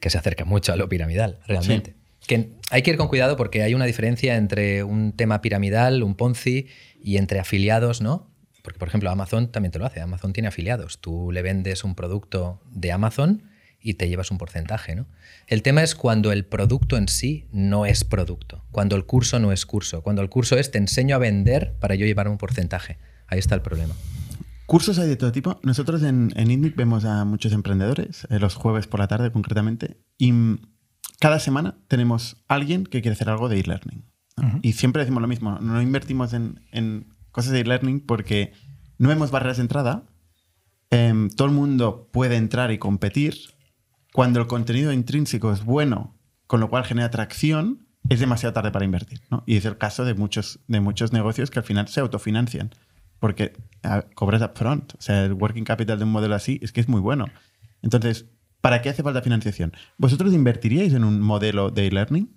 D: que se acerca mucho a lo piramidal, realmente. Que hay que ir con cuidado porque hay una diferencia entre un tema piramidal, un Ponzi, y entre afiliados, ¿no? Porque, por ejemplo, Amazon también te lo hace. Amazon tiene afiliados. Tú le vendes un producto de Amazon y te llevas un porcentaje. ¿no? El tema es cuando el producto en sí no es producto, cuando el curso no es curso, cuando el curso es te enseño a vender para yo llevar un porcentaje. Ahí está el problema.
A: Cursos hay de todo tipo. Nosotros en, en INDIC vemos a muchos emprendedores, eh, los jueves por la tarde concretamente, y cada semana tenemos alguien que quiere hacer algo de e-learning. ¿no? Uh -huh. Y siempre decimos lo mismo, no invertimos en, en cosas de e-learning porque no vemos barreras de entrada, eh, todo el mundo puede entrar y competir, cuando el contenido intrínseco es bueno, con lo cual genera atracción, es demasiado tarde para invertir. ¿no? Y es el caso de muchos, de muchos negocios que al final se autofinancian, porque a, cobras upfront. O sea, el working capital de un modelo así es que es muy bueno. Entonces, ¿para qué hace falta financiación? ¿Vosotros invertiríais en un modelo de e-learning?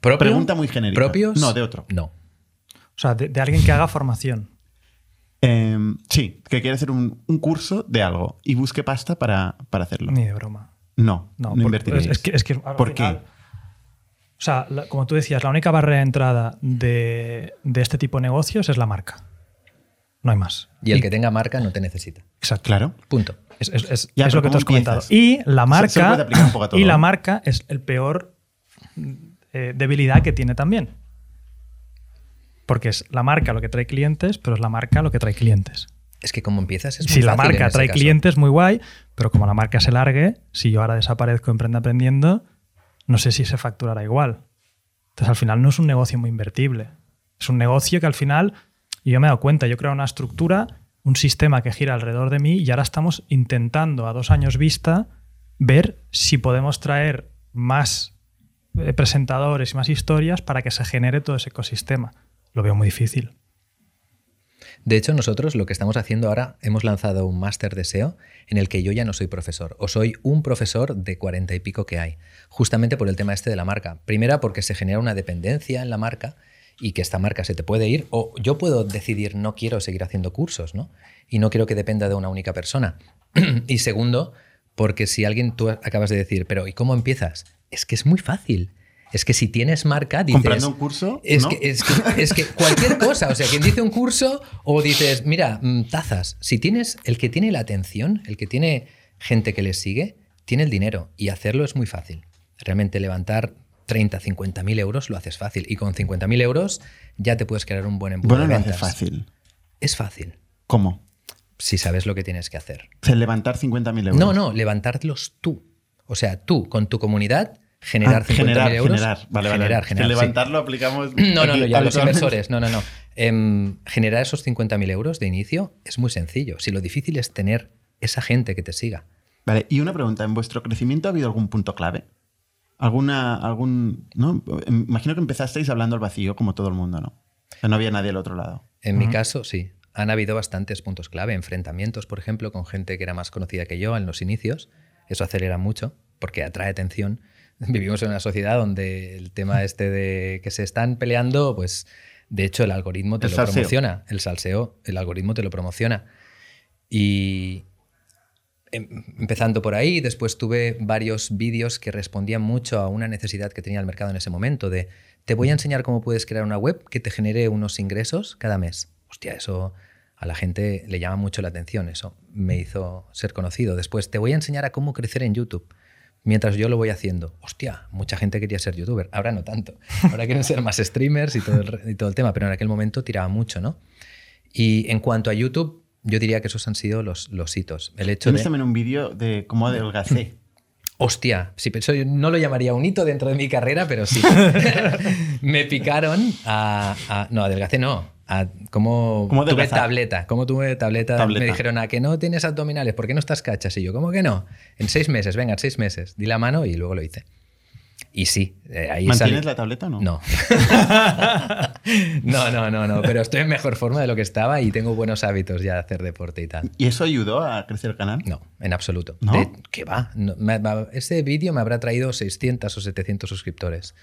A: Pregunta muy genérica.
D: ¿Propios?
A: No, de otro.
D: No.
E: O sea, de, de alguien que haga formación.
A: Eh, sí, que quiere hacer un, un, curso de algo y busque pasta para, para hacerlo.
E: Ni de broma.
A: No, no, no invertiríais.
E: Es que, es que
A: ¿Por
E: final,
A: qué?
E: O sea, la, como tú decías, la única barrera de entrada de, de, este tipo de negocios es la marca. No hay más.
D: Y el y, que tenga marca no te necesita.
E: Exacto.
A: Claro.
D: Punto.
E: Es, es, es, ya, es lo que tú has comentado. Y la marca, y la marca es el peor eh, debilidad que tiene también. Porque es la marca lo que trae clientes, pero es la marca lo que trae clientes.
D: Es que como empiezas es muy
E: Si la marca
D: en
E: trae
D: caso.
E: clientes, muy guay, pero como la marca se largue, si yo ahora desaparezco Emprende Aprendiendo, no sé si se facturará igual. Entonces al final no es un negocio muy invertible. Es un negocio que al final, y yo me he dado cuenta, yo creo una estructura, un sistema que gira alrededor de mí y ahora estamos intentando a dos años vista ver si podemos traer más eh, presentadores y más historias para que se genere todo ese ecosistema lo veo muy difícil.
D: De hecho, nosotros lo que estamos haciendo ahora, hemos lanzado un máster de SEO en el que yo ya no soy profesor, o soy un profesor de cuarenta y pico que hay, justamente por el tema este de la marca. Primera, porque se genera una dependencia en la marca y que esta marca se te puede ir, o yo puedo decidir no quiero seguir haciendo cursos, ¿no? Y no quiero que dependa de una única persona. y segundo, porque si alguien, tú acabas de decir, pero ¿y cómo empiezas? Es que es muy fácil. Es que si tienes marca, dices.
A: ¿Comprando un curso?
D: Es,
A: ¿no?
D: que, es, que, es, que, cualquier cosa. O sea, quien dice un curso o dices, mira, mm, tazas. Si tienes el que tiene la atención, el que tiene gente que le sigue, tiene el dinero. Y hacerlo es muy fácil. Realmente levantar 30, 50 mil euros lo haces fácil. Y con 50 mil euros ya te puedes crear un buen embudo
A: bueno,
D: de
A: lo
D: ventas.
A: hace fácil.
D: Es fácil.
A: ¿Cómo?
D: Si sabes lo que tienes que hacer.
A: O sea, levantar 50 mil euros.
D: No, no, levantártelos tú. O sea, tú con tu comunidad generar
A: ah,
D: 50.000 euros.
A: Generar, vale,
D: generar,
A: vale.
D: generar.
A: Levantarlo aplicamos.
D: No, no, no, ya los inversores. No, no, no. Eh, generar esos 50.000 euros de inicio es muy sencillo. Si lo difícil es tener esa gente que te siga.
A: Vale, y una pregunta: ¿en vuestro crecimiento ha habido algún punto clave? ¿Alguna, algún. ¿no? Imagino que empezasteis hablando al vacío, como todo el mundo, ¿no? No había nadie al otro lado.
D: En uh -huh. mi caso, sí. Han habido bastantes puntos clave, enfrentamientos, por ejemplo, con gente que era más conocida que yo en los inicios. Eso acelera mucho porque atrae atención vivimos en una sociedad donde el tema este de que se están peleando, pues de hecho el algoritmo te
A: el
D: lo
A: salseo.
D: promociona, el salseo, el algoritmo te lo promociona. Y em, empezando por ahí, después tuve varios vídeos que respondían mucho a una necesidad que tenía el mercado en ese momento de te voy a enseñar cómo puedes crear una web que te genere unos ingresos cada mes. Hostia, eso a la gente le llama mucho la atención, eso me hizo ser conocido. Después te voy a enseñar a cómo crecer en YouTube mientras yo lo voy haciendo. Hostia, mucha gente quería ser youtuber, ahora no tanto. Ahora quieren ser más streamers y todo, el, y todo el tema, pero en aquel momento tiraba mucho, ¿no? Y en cuanto a YouTube, yo diría que esos han sido los, los hitos. El hecho de...
A: también un vídeo de cómo adelgacé.
D: Hostia, sí, eso no lo llamaría un hito dentro de mi carrera, pero sí. Me picaron a, a, No, adelgacé no. A, como
A: ¿Cómo
D: tuve tableta, como tuve tableta, tableta, me dijeron a que no tienes abdominales, ¿por qué no estás cachas? Y yo, ¿cómo que no? En seis meses, venga, en seis meses. Di la mano y luego lo hice. Y sí, eh, ahí
A: ¿Mantienes
D: sale-
A: la tableta o no?
D: No. no, no, no, no. Pero estoy en mejor forma de lo que estaba y tengo buenos hábitos ya de hacer deporte y tal.
A: ¿Y eso ayudó a crecer el canal?
D: No, en absoluto.
A: ¿No?
D: De- ¿Qué va? No, me- va- ese vídeo me habrá traído 600 o 700 suscriptores.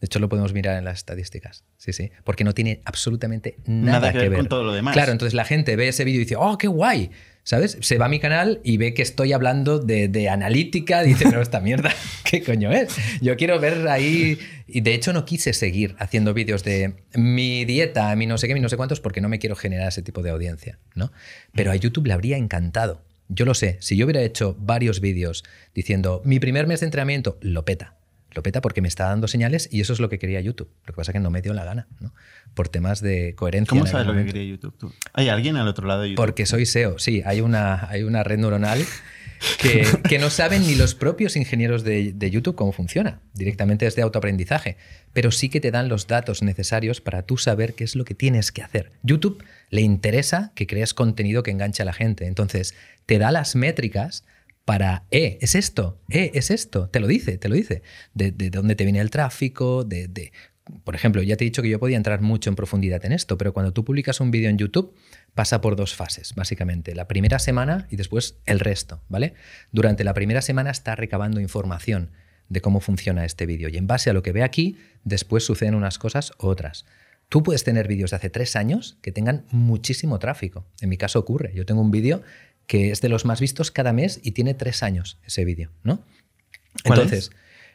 D: De hecho, lo podemos mirar en las estadísticas. Sí, sí. Porque no tiene absolutamente nada,
A: Nada que ver con todo lo demás.
D: Claro, entonces la gente ve ese vídeo y dice, oh, qué guay. ¿Sabes? Se va a mi canal y ve que estoy hablando de, de analítica. Dice, pero esta mierda, ¿qué coño es? Yo quiero ver ahí. Y de hecho, no quise seguir haciendo vídeos de mi dieta, mi no sé qué, mi no sé cuántos, porque no me quiero generar ese tipo de audiencia. ¿no? Pero a YouTube le habría encantado. Yo lo sé, si yo hubiera hecho varios vídeos diciendo mi primer mes de entrenamiento, lo peta. Lo peta porque me está dando señales y eso es lo que quería YouTube. Lo que pasa es que no me dio la gana, ¿no? Por temas de coherencia.
A: ¿Cómo sabes lo que quería YouTube tú? ¿Hay alguien al otro lado de YouTube?
D: Porque soy SEO, sí, hay una, hay una red neuronal que, que no saben ni los propios ingenieros de, de YouTube cómo funciona, directamente desde autoaprendizaje, pero sí que te dan los datos necesarios para tú saber qué es lo que tienes que hacer. YouTube le interesa que crees contenido que enganche a la gente, entonces te da las métricas para, eh, es esto, eh, es esto, te lo dice, te lo dice, de, de dónde te viene el tráfico, de, de- por ejemplo, ya te he dicho que yo podía entrar mucho en profundidad en esto, pero cuando tú publicas un vídeo en YouTube, pasa por dos fases, básicamente. La primera semana y después el resto, ¿vale? Durante la primera semana está recabando información de cómo funciona este vídeo y en base a lo que ve aquí, después suceden unas cosas u otras. Tú puedes tener vídeos de hace tres años que tengan muchísimo tráfico. En mi caso ocurre. Yo tengo un vídeo que es de los más vistos cada mes y tiene tres años ese vídeo, ¿no?
A: ¿Cuál
D: Entonces,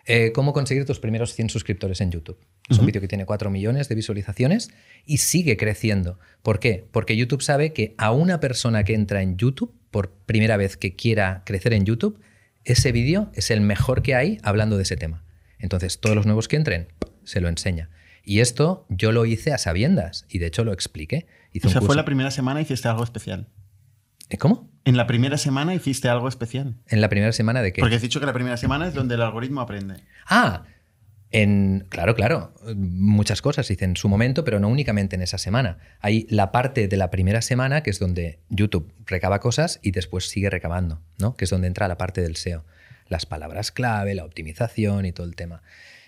D: eh, ¿cómo conseguir tus primeros 100 suscriptores en YouTube? Es un vídeo que tiene 4 millones de visualizaciones y sigue creciendo. ¿Por qué? Porque YouTube sabe que a una persona que entra en YouTube por primera vez que quiera crecer en YouTube, ese vídeo es el mejor que hay hablando de ese tema. Entonces, todos los nuevos que entren, se lo enseña. Y esto yo lo hice a sabiendas y de hecho lo expliqué. Hice
A: O
D: un
A: sea, fue la primera semana y hiciste algo especial.
D: ¿Eh, ¿Cómo?
A: En la primera semana hiciste algo especial.
D: En la primera semana de que...
A: Porque has dicho que la primera semana es donde el algoritmo aprende.
D: Ah, en, claro, claro, muchas cosas hice en su momento, pero no únicamente en esa semana. Hay la parte de la primera semana que es donde YouTube recaba cosas y después sigue recabando, ¿no? Que es donde entra la parte del SEO, las palabras clave, la optimización y todo el tema.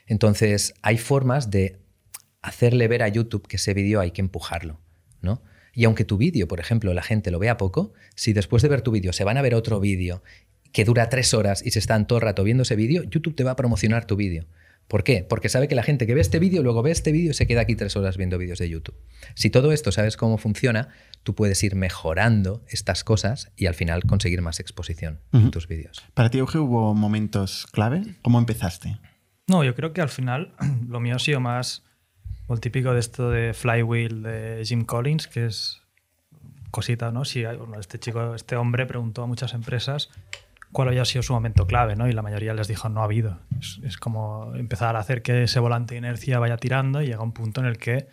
D: Entonces, hay formas de hacerle ver a YouTube que ese vídeo hay que empujarlo, ¿no? Y aunque tu vídeo, por ejemplo, la gente lo vea poco, si después de ver tu vídeo se van a ver otro vídeo que dura tres horas y se están todo el rato viendo ese vídeo, YouTube te va a promocionar tu vídeo. ¿Por qué? Porque sabe que la gente que ve este vídeo, luego ve este vídeo y se queda aquí tres horas viendo vídeos de YouTube. Si todo esto sabes cómo funciona, tú puedes ir mejorando estas cosas y al final conseguir más exposición en tus vídeos.
A: ¿Para ti, Euge, hubo momentos clave? ¿Cómo empezaste?
E: No, yo creo que al final lo mío ha sido más el típico de esto de Flywheel de Jim Collins, que es cosita, ¿no? Si bueno, este chico, este hombre preguntó a muchas empresas cuál había sido su momento clave, ¿no? Y la mayoría les dijo no ha habido. Es, es como empezar a hacer que ese volante de inercia vaya tirando y llega un punto en el que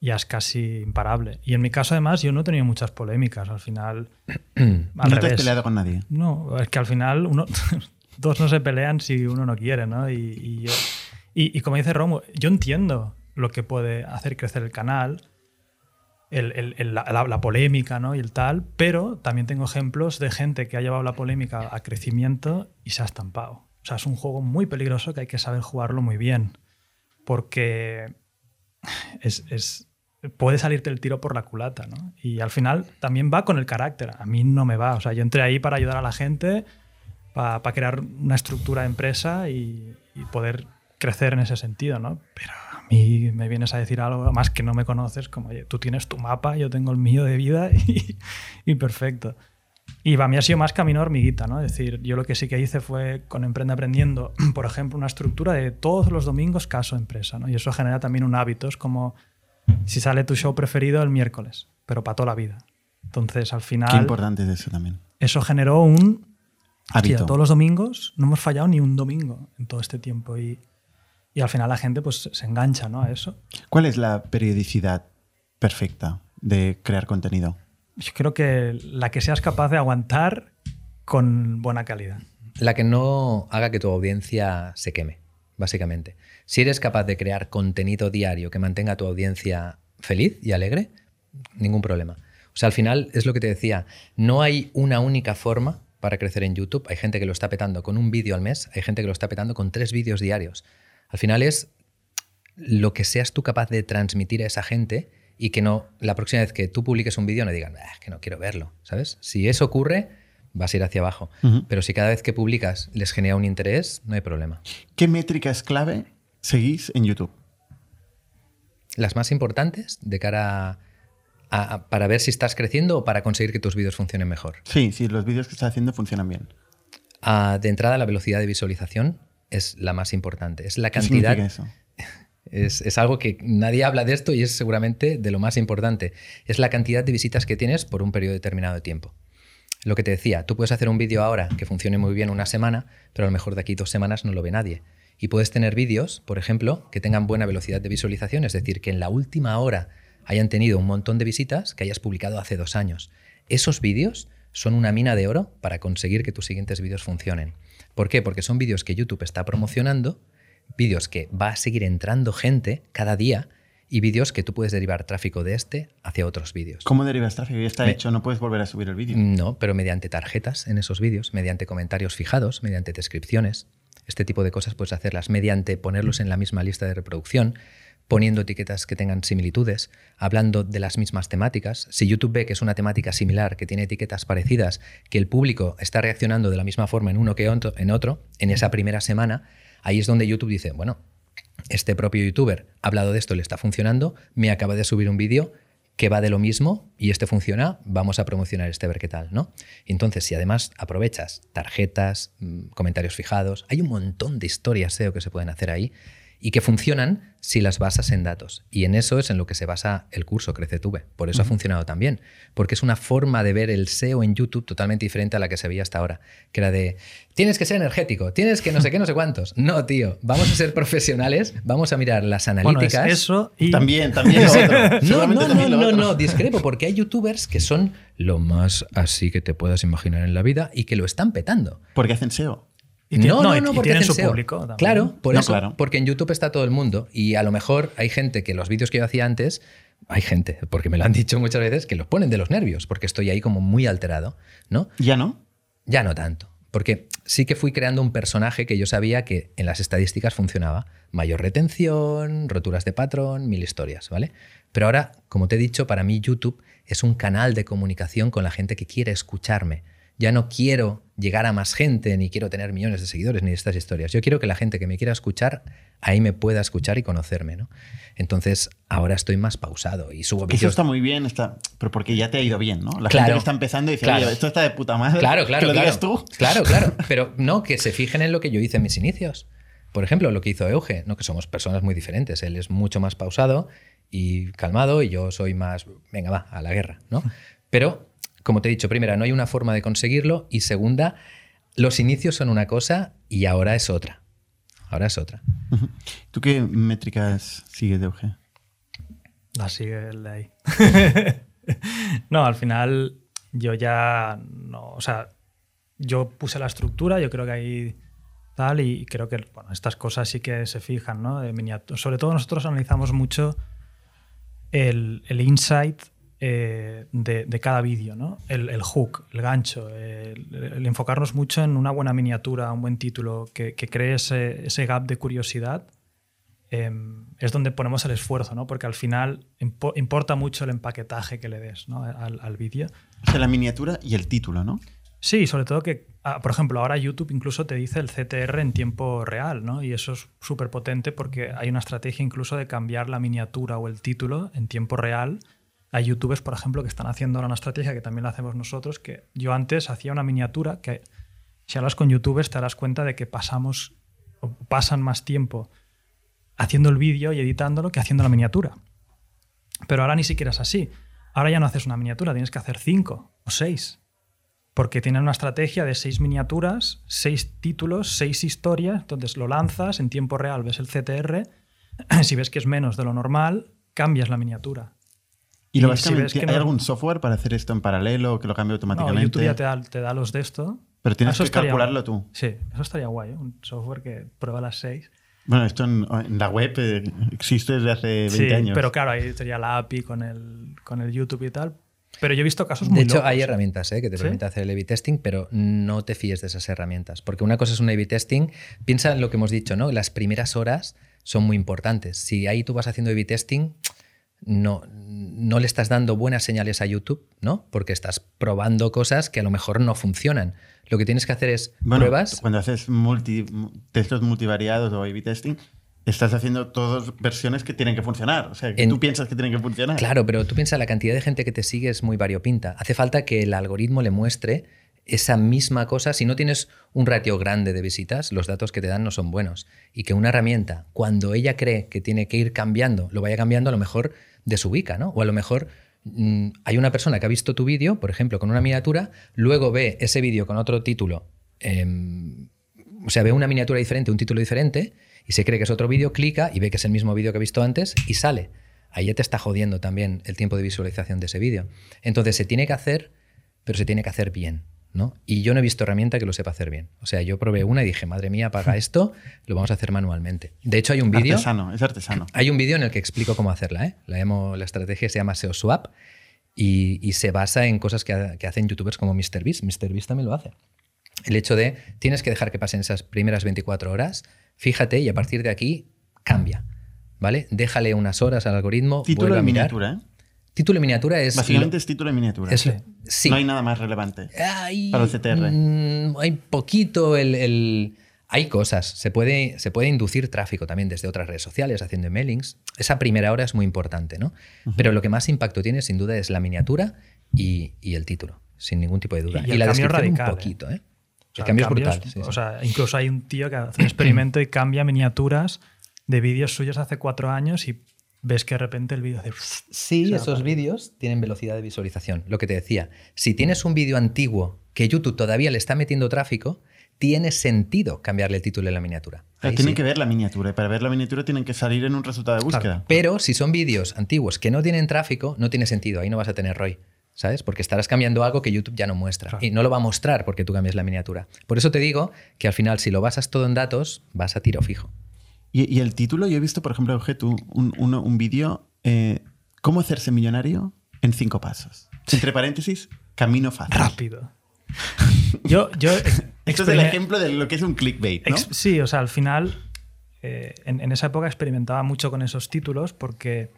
E: ya es casi imparable. Y en mi caso, además, yo no he tenido muchas polémicas. Al final, al
A: no te has peleado con nadie.
E: No, es que al final uno, dos no se pelean si uno no quiere, ¿no? Y, y yo- y- y como dice Romo, yo entiendo lo que puede hacer crecer el canal, el- el- el- la, la- polémica, ¿no? Y el tal, pero también tengo ejemplos de gente que ha llevado la polémica a crecimiento y se ha estampado. O sea, es un juego muy peligroso que hay que saber jugarlo muy bien, porque es, es- puede salirte el tiro por la culata, ¿no? Y al final también va con el carácter. A mí no me va. O sea, yo entré ahí para ayudar a la gente, para, crear una estructura de empresa y, y poder crecer en ese sentido, ¿no? Pero mí me vienes a decir algo más que no me conoces, como, oye, tú tienes tu mapa, yo tengo el mío de vida y, y perfecto. Y para mí ha sido más camino hormiguita, ¿no? Es decir, yo lo que sí que hice fue con Emprende Aprendiendo, por ejemplo, una estructura de todos los domingos caso empresa, ¿no? Y eso genera también un hábito, es como si sale tu show preferido el miércoles, pero para toda la vida. Entonces, al
A: Qué
E: final,
A: importante es eso también.
E: eso generó un...
A: Hábito.
E: Hostia, todos los domingos no hemos fallado ni un domingo en todo este tiempo y, y al final la gente pues se engancha ¿no? a eso.
A: ¿Cuál es la periodicidad perfecta de crear contenido?
E: Yo creo que la que seas capaz de aguantar con buena calidad.
D: La que no haga que tu audiencia se queme, básicamente. Si eres capaz de crear contenido diario que mantenga a tu audiencia feliz y alegre, ningún problema. O sea, al final es lo que te decía, no hay una única forma para crecer en YouTube. Hay gente que lo está petando con un vídeo al mes, hay gente que lo está petando con tres vídeos diarios. Al final es lo que seas tú capaz de transmitir a esa gente y que no la próxima vez que tú publiques un vídeo no digan, "Ah, que no quiero verlo, ¿sabes? Si eso ocurre, vas a ir hacia abajo. Pero si cada vez que publicas les genera un interés, no hay problema.
A: ¿Qué métricas clave seguís en YouTube?
D: Las más importantes de cara a, a- para ver si estás creciendo o para conseguir que tus vídeos funcionen mejor.
A: Sí, sí, los vídeos que estás haciendo funcionan bien.
D: Ah, de entrada, la velocidad de visualización es la más importante. Es la
A: ¿Qué
D: cantidad.
A: eso?
D: Es, es algo que nadie habla de esto y es seguramente de lo más importante. Es la cantidad de visitas que tienes por un periodo determinado de tiempo. Lo que te decía, tú puedes hacer un vídeo ahora que funcione muy bien una semana, pero a lo mejor de aquí dos semanas no lo ve nadie. Y puedes tener vídeos, por ejemplo, que tengan buena velocidad de visualización, es decir, que en la última hora hayan tenido un montón de visitas que hayas publicado hace dos años. Esos vídeos son una mina de oro para conseguir que tus siguientes vídeos funcionen. ¿Por qué? Porque son vídeos que YouTube está promocionando, vídeos que va a seguir entrando gente cada día y vídeos que tú puedes derivar tráfico de este hacia otros vídeos.
A: ¿Cómo derivas tráfico? Ya está
D: Me-
A: hecho, no puedes volver a subir el vídeo.
D: No, pero mediante tarjetas en esos vídeos, mediante comentarios fijados, mediante descripciones. Este tipo de cosas puedes hacerlas mediante ponerlos en la misma lista de reproducción, poniendo etiquetas que tengan similitudes, hablando de las mismas temáticas. Si YouTube ve que es una temática similar, que tiene etiquetas parecidas, que el público está reaccionando de la misma forma en uno que en otro, en esa primera semana, ahí es donde YouTube dice, bueno, este propio youtuber ha hablado de esto, le está funcionando, me acaba de subir un vídeo que va de lo mismo y este funciona, vamos a promocionar este ver qué tal, ¿no? Entonces, si además aprovechas tarjetas, mm, comentarios fijados, hay un montón de historias SEO que se pueden hacer ahí y que funcionan si las basas en datos. Y en eso es en lo que se basa el curso CreceTube. Por eso ha funcionado tan bien, porque es una forma de ver el SEO en YouTube totalmente diferente a la que se veía hasta ahora, que era de, tienes que ser energético, tienes que no sé qué, no sé cuántos. No, tío, vamos a ser profesionales, vamos a mirar las
E: Bueno, es
D: analíticas.
E: eso y...
A: También, también lo otro.
D: No, no, no, no, no, discrepo, porque hay youtubers que son lo más así que te puedas imaginar en la vida y que lo están petando.
A: Porque hacen SEO.
E: Y
D: no, no,
E: y-
D: no,
E: y
D: porque
E: tienen
D: hacen
E: su público también.
D: Claro, por
A: No,
D: eso,
A: claro.
D: porque en YouTube está todo el mundo y a lo mejor hay gente que los vídeos que yo hacía antes, hay gente, porque me lo han dicho muchas veces, que los ponen de los nervios, porque estoy ahí como muy alterado, ¿no?
A: ¿Ya no?
D: Ya no tanto. Porque sí que fui creando un personaje que yo sabía que en las estadísticas funcionaba. Mayor retención, roturas de patrón, mil historias, ¿vale? Pero ahora, como te he dicho, para mí YouTube es un canal de comunicación con la gente que quiere escucharme. Ya no quiero llegar a más gente, ni quiero tener millones de seguidores, ni estas historias. Yo quiero que la gente que me quiera escuchar, ahí me pueda escuchar y conocerme, ¿no? Entonces, ahora estoy más pausado y subo
A: Que eso
D: vídeos
A: está muy bien, está, pero porque ya te ha ido bien, ¿no? La
D: Claro.
A: gente que está empezando dice,
D: Claro.
A: oye, esto está de puta madre.
D: Claro, claro,
A: Que lo
D: claro.
A: digas tú.
D: Claro, claro. Pero no, que se fijen en lo que yo hice en mis inicios. Por ejemplo, lo que hizo Euge, ¿no? que somos personas muy diferentes. Él es mucho más pausado y calmado y yo soy más, venga, va, a la guerra, ¿no? Pero, como te he dicho, primera, no hay una forma de conseguirlo y segunda, los inicios son una cosa y ahora es otra. Ahora es otra.
A: ¿Tú qué métricas sigues de UG?
E: La sigue el de ahí. no, al final yo ya no, o sea, yo puse la estructura, yo creo que ahí tal y creo que bueno, estas cosas sí que se fijan, ¿no? De miniatura. Sobre todo nosotros analizamos mucho el, el insight eh, de, de cada vídeo, ¿no? El, el hook, el gancho, el, el enfocarnos mucho en una buena miniatura, un buen título que, que cree ese, ese gap de curiosidad eh, es donde ponemos el esfuerzo, ¿no? Porque al final impo- importa mucho el empaquetaje que le des ¿no? al, al vídeo.
A: O sea, la miniatura y el título, ¿no?
E: Sí, sobre todo que, ah, por ejemplo, ahora YouTube incluso te dice el CTR en tiempo real, ¿no? Y eso es súper potente porque hay una estrategia incluso de cambiar la miniatura o el título en tiempo real. Hay youtubers, por ejemplo, que están haciendo ahora una estrategia que también la hacemos nosotros, que yo antes hacía una miniatura que si hablas con youtubers te darás cuenta de que pasamos o pasan más tiempo haciendo el vídeo y editándolo que haciendo la miniatura. Pero ahora ni siquiera es así. Ahora ya no haces una miniatura, tienes que hacer cinco o seis. Porque tienen una estrategia de seis miniaturas, seis títulos, seis historias. Entonces lo lanzas en tiempo real, ves el CTR. Si ves que es menos de lo normal, cambias la miniatura.
A: Y lo
E: Y si ves que
A: ¿Hay
E: no-
A: algún software para hacer esto en paralelo que lo cambie
E: No,
A: automáticamente?
E: YouTube ya te da, te da los de esto.
A: Pero tienes
E: Eso
A: que calcularlo tú.
E: Sí, eso estaría guay. ¿eh? Un software que prueba las seis.
A: Bueno, esto en, en la web eh, existe desde hace 20
E: sí,
A: años.
E: pero claro, ahí sería la API con el, con el YouTube y tal. Pero yo he visto casos muy
D: De hecho,
E: locos,
D: hay herramientas ¿eh? que te
E: ¿Sí?
D: permiten hacer el A-B testing, pero no te fíes de esas herramientas. Porque una cosa es un A-B testing. Piensa en lo que hemos dicho, ¿no? Las primeras horas son muy importantes. Si ahí tú vas haciendo A-B testing, no, no le estás dando buenas señales a YouTube, ¿no? Porque estás probando cosas que a lo mejor no funcionan. Lo que tienes que hacer es
A: Bueno,
D: pruebas.
A: cuando haces multi, textos multivariados o A-B testing, estás haciendo todas versiones que tienen que funcionar. O sea, que
D: En-
A: tú piensas que tienen que funcionar.
D: Claro, pero tú piensas, la cantidad de gente que te sigue es muy variopinta. Hace falta que el algoritmo le muestre esa misma cosa. Si no tienes un ratio grande de visitas, los datos que te dan no son buenos. Y que una herramienta, cuando ella cree que tiene que ir cambiando, lo vaya cambiando, a lo mejor desubica, ¿no? O a lo mejor mm, hay una persona que ha visto tu vídeo, por ejemplo, con una miniatura, luego ve ese vídeo con otro título, em, o sea, ve una miniatura diferente, un título diferente, y se cree que es otro vídeo, clica y ve que es el mismo vídeo que ha visto antes y sale. Ahí ya te está jodiendo también el tiempo de visualización de ese vídeo. Entonces se tiene que hacer, pero se tiene que hacer bien. ¿No? Y yo no he visto herramienta que lo sepa hacer bien. O sea, yo probé una y dije, madre mía, paga esto, lo vamos a hacer manualmente. De hecho, hay un vídeo.
A: Artesano, es artesano.
D: Hay un vídeo en el que explico cómo hacerla. ¿eh? La, llamo- la estrategia se llama SEO Swap y, y se basa en cosas que, ha- que hacen youtubers como MrBeast. MrBeast también lo hace. El hecho de tienes que dejar que pasen esas primeras 24 horas, fíjate y a partir de aquí cambia. ¿Vale? Déjale unas horas al algoritmo.
A: Título
D: vuelve
A: de
D: a mirar.
A: miniatura, ¿eh?
D: Título de miniatura es.
A: Básicamente es título de miniatura.
D: es- sí.
A: No hay nada más relevante.
D: Hay,
A: Para el CTR.
D: mm, hay poquito el, el- Hay cosas. Se puede, se puede inducir tráfico también desde otras redes sociales, haciendo emailings. Esa primera hora es muy importante, ¿no? Pero lo que más impacto tiene, sin duda, es la miniatura y, y el título, sin ningún tipo de duda.
E: Y
D: Y,
E: el
D: la
E: cambio
D: descripción
E: radical,
D: un poquito, ¿eh?
E: O sea,
D: el cambio es brutal. sí,
E: o
D: sí.
E: sea, incluso hay un tío que hace un experimento y cambia miniaturas de vídeos suyos hace cuatro años y ves que de repente el vídeo hace...
D: Sí, esos vídeos tienen velocidad de visualización. Lo que te decía, si tienes un vídeo antiguo que YouTube todavía le está metiendo tráfico, tiene sentido cambiarle el título en la miniatura.
A: O sea,
D: Ahí
A: tienen
D: sí.
A: que ver la miniatura. Y para ver la miniatura tienen que salir en un resultado de búsqueda.
D: Pero si son vídeos antiguos que no tienen tráfico, no tiene sentido. Ahí no vas a tener ROI. ¿Sabes? Porque estarás cambiando algo que YouTube ya no muestra.
E: Claro.
D: Y no lo va a mostrar porque tú cambias la miniatura. Por eso te digo que al final, si lo basas todo en datos, vas a tiro fijo.
A: Y, y el título, yo he visto, por ejemplo, Euge, tú, un, uno- un vídeo, eh, ¿Cómo hacerse millonario en cinco pasos? Entre paréntesis, camino fácil.
E: Rápido. Yo, yo
A: Esto es el ejemplo de lo que es un clickbait, ¿no?
E: Sí, o sea, al final, eh, en, en esa época experimentaba mucho con esos títulos porque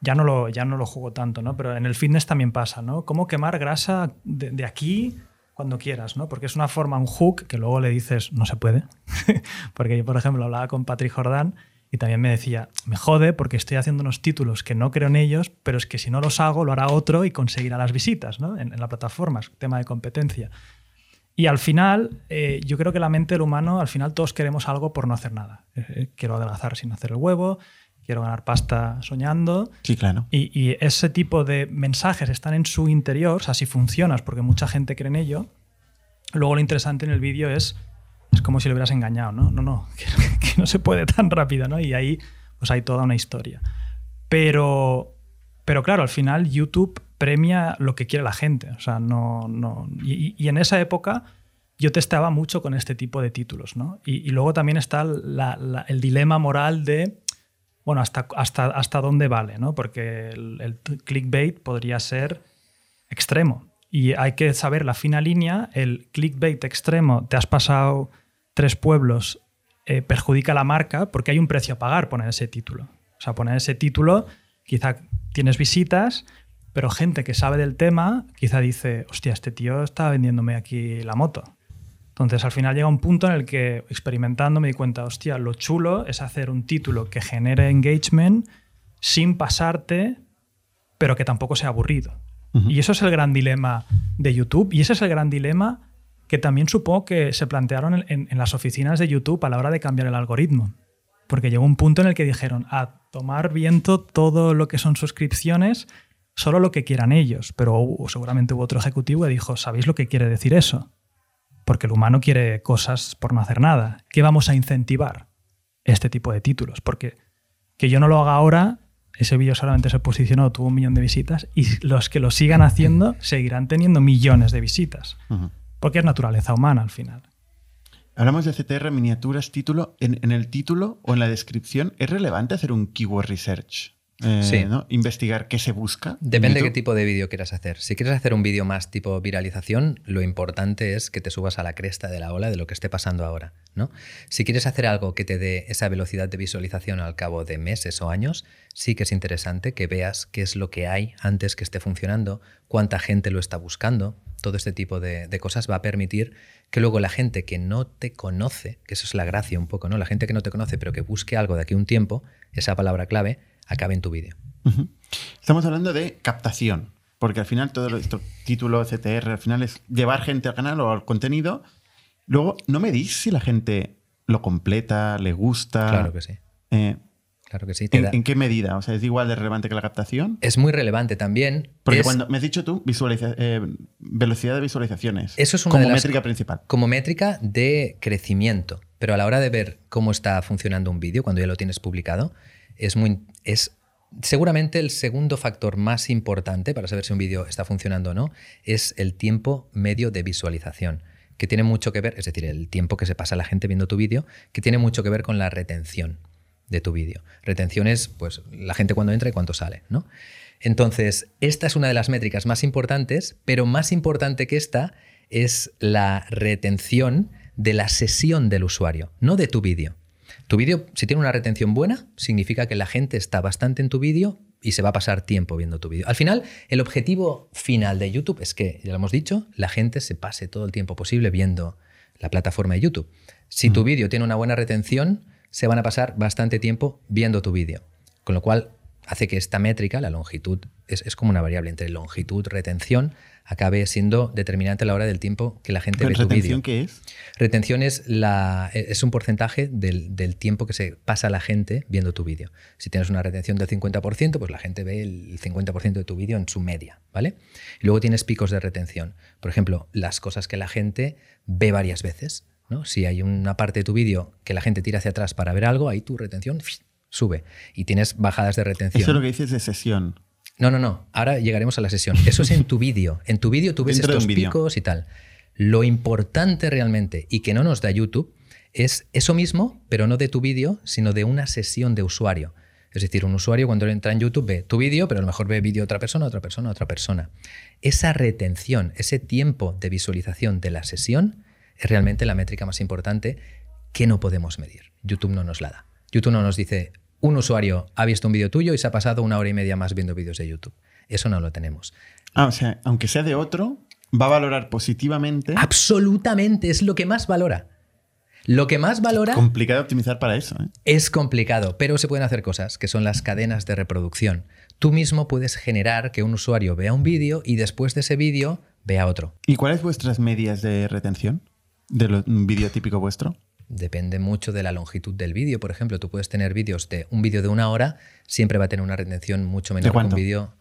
E: ya no lo, ya no lo juego tanto, ¿no? Pero en el fitness también pasa, ¿no? Cómo quemar grasa de, de aquí cuando quieras, ¿no? Porque es una forma, un hook, que luego le dices, no se puede. porque yo, por ejemplo, hablaba con Patrick Jordán y también me decía, me jode porque estoy haciendo unos títulos que no creo en ellos, pero es que si no los hago, lo hará otro y conseguirá las visitas, ¿no? En, en la plataforma, es tema de competencia. Y al final, eh, yo creo que la mente del humano, al final todos queremos algo por no hacer nada. Eh, eh, quiero adelgazar sin hacer el huevo, quiero ganar pasta soñando.
A: Sí, claro.
E: Y, y ese tipo de mensajes están en su interior, o sea, si funcionas, porque mucha gente cree en ello. Luego lo interesante en el vídeo es, es como si lo hubieras engañado, ¿no? No, no, que, que no se puede tan rápido, ¿no? Y ahí pues hay toda una historia. Pero, pero claro, al final YouTube premia lo que quiere la gente. O sea, no. no y, y en esa época yo testeaba mucho con este tipo de títulos, ¿no? Y, y luego también está la- la- el dilema moral de. Bueno, hasta, hasta, hasta dónde vale, ¿no? Porque el, clickbait podría ser extremo. Y hay que saber la fina línea. El clickbait extremo, te has pasado tres pueblos, eh, perjudica la marca porque hay un precio a pagar poner ese título. O sea, poner ese título, quizá tienes visitas, pero gente que sabe del tema quizá dice, hostia, este tío está vendiéndome aquí la moto. Entonces al final llega un punto en el que experimentando me di cuenta, hostia, lo chulo es hacer un título que genere engagement sin pasarte, pero que tampoco sea aburrido. Y eso es el gran dilema de YouTube y ese es el gran dilema que también supongo que se plantearon en, en- en las oficinas de YouTube a la hora de cambiar el algoritmo. Porque llegó un punto en el que dijeron, a tomar viento todo lo que son suscripciones, solo lo que quieran ellos. Pero hubo- seguramente hubo otro ejecutivo que dijo, ¿sabéis lo que quiere decir eso? Porque el humano quiere cosas por no hacer nada. ¿Qué vamos a incentivar? Este tipo de títulos. Porque que yo no lo haga ahora, ese vídeo solamente se posicionó, tuvo un millón de visitas, y los que lo sigan haciendo seguirán teniendo millones de visitas. Porque es naturaleza humana al final.
A: Hablamos de CTR, miniaturas, título. En, en el título o en la descripción, ¿es relevante hacer un keyword research eh,
D: Sí.
A: ¿no? investigar qué se busca. en
D: Depende de qué tipo de vídeo quieras hacer. Si quieres hacer un vídeo más tipo viralización, lo importante es que te subas a la cresta de la ola de lo que esté pasando ahora. ¿no? Si quieres hacer algo que te dé esa velocidad de visualización al cabo de meses o años, sí que es interesante que veas qué es lo que hay antes que esté funcionando, cuánta gente lo está buscando. Todo este tipo de, de cosas va a permitir que luego la gente que no te conoce, que eso es la gracia un poco, ¿no? La gente que no te conoce pero que busque algo de aquí a un tiempo, esa palabra clave, acabe en tu vídeo.
A: Estamos hablando de captación, porque al final todo esto, título, CTR, al final es llevar gente al canal o al contenido. Luego, no me dis si la gente lo completa, le gusta.
D: Claro que sí.
A: Eh,
D: Claro que sí. te
A: ¿en,
D: da-
A: en qué medida? O sea, ¿es igual de relevante que la captación?
D: Es muy relevante también.
A: Porque
D: Es-
A: cuando me has dicho tú, visualiza- eh, velocidad de visualizaciones.
D: Eso es una
A: como
D: de las-
A: métrica principal.
D: como métrica de crecimiento. Pero a la hora de ver cómo está funcionando un vídeo, cuando ya lo tienes publicado, es muy. Es seguramente el segundo factor más importante para saber si un vídeo está funcionando o no, es el tiempo medio de visualización. Que tiene mucho que ver, es decir, el tiempo que se pasa la gente viendo tu vídeo, que tiene mucho que ver con la retención de tu vídeo. Retención es pues la gente cuando entra y cuánto sale, ¿no? Entonces, esta es una de las métricas más importantes, pero más importante que esta es la retención de la sesión del usuario, no de tu vídeo. Tu vídeo, si tiene una retención buena, significa que la gente está bastante en tu vídeo y se va a pasar tiempo viendo tu vídeo. Al final, el objetivo final de YouTube es que, ya lo hemos dicho, la gente se pase todo el tiempo posible viendo la plataforma de YouTube. Si tu vídeo tiene una buena retención, se van a pasar bastante tiempo viendo tu vídeo. Con lo cual, hace que esta métrica, la longitud, es, es como una variable entre longitud, retención, acabe siendo determinante a la hora del tiempo que la gente
A: ¿Pero
D: ve tu
A: ¿Retención
D: vídeo.
A: qué es?
D: Retención es, la, es un porcentaje del, del tiempo que se pasa la gente viendo tu vídeo. Si tienes una retención del 50%, pues la gente ve el 50% de tu vídeo en su media, ¿vale? Y luego tienes picos de retención. Por ejemplo, las cosas que la gente ve varias veces. ¿no? Si hay una parte de tu vídeo que la gente tira hacia atrás para ver algo, ahí tu retención sube. Y tienes bajadas de retención.
A: Eso es lo que dices de sesión.
D: No, no, no. Ahora llegaremos a la sesión. Eso es en tu vídeo. En tu vídeo tú ves
A: Dentro
D: estos picos y tal. Lo importante realmente y que no nos da YouTube es eso mismo, pero no de tu vídeo, sino de una sesión de usuario. Es decir, un usuario cuando entra en YouTube ve tu vídeo, pero a lo mejor ve vídeo de otra persona, otra persona, otra persona. Esa retención, ese tiempo de visualización de la sesión es realmente la métrica más importante que no podemos medir. YouTube no nos la da. YouTube no nos dice, un usuario ha visto un vídeo tuyo y se ha pasado una hora y media más viendo vídeos de YouTube. Eso no lo tenemos.
A: Ah, o sea, aunque sea de otro, va a valorar positivamente.
D: Absolutamente, es lo que más valora. Lo que más valora
A: Complicado optimizar para eso. ¿eh?
D: es complicado, pero se pueden hacer cosas, que son las cadenas de reproducción. Tú mismo puedes generar que un usuario vea un vídeo y después de ese vídeo vea otro.
A: ¿Y cuáles vuestras medias de retención de un vídeo típico vuestro?
D: Depende mucho de la longitud del vídeo. Por ejemplo, tú puedes tener vídeos de un vídeo de una hora, siempre va a tener una retención mucho menor que un vídeo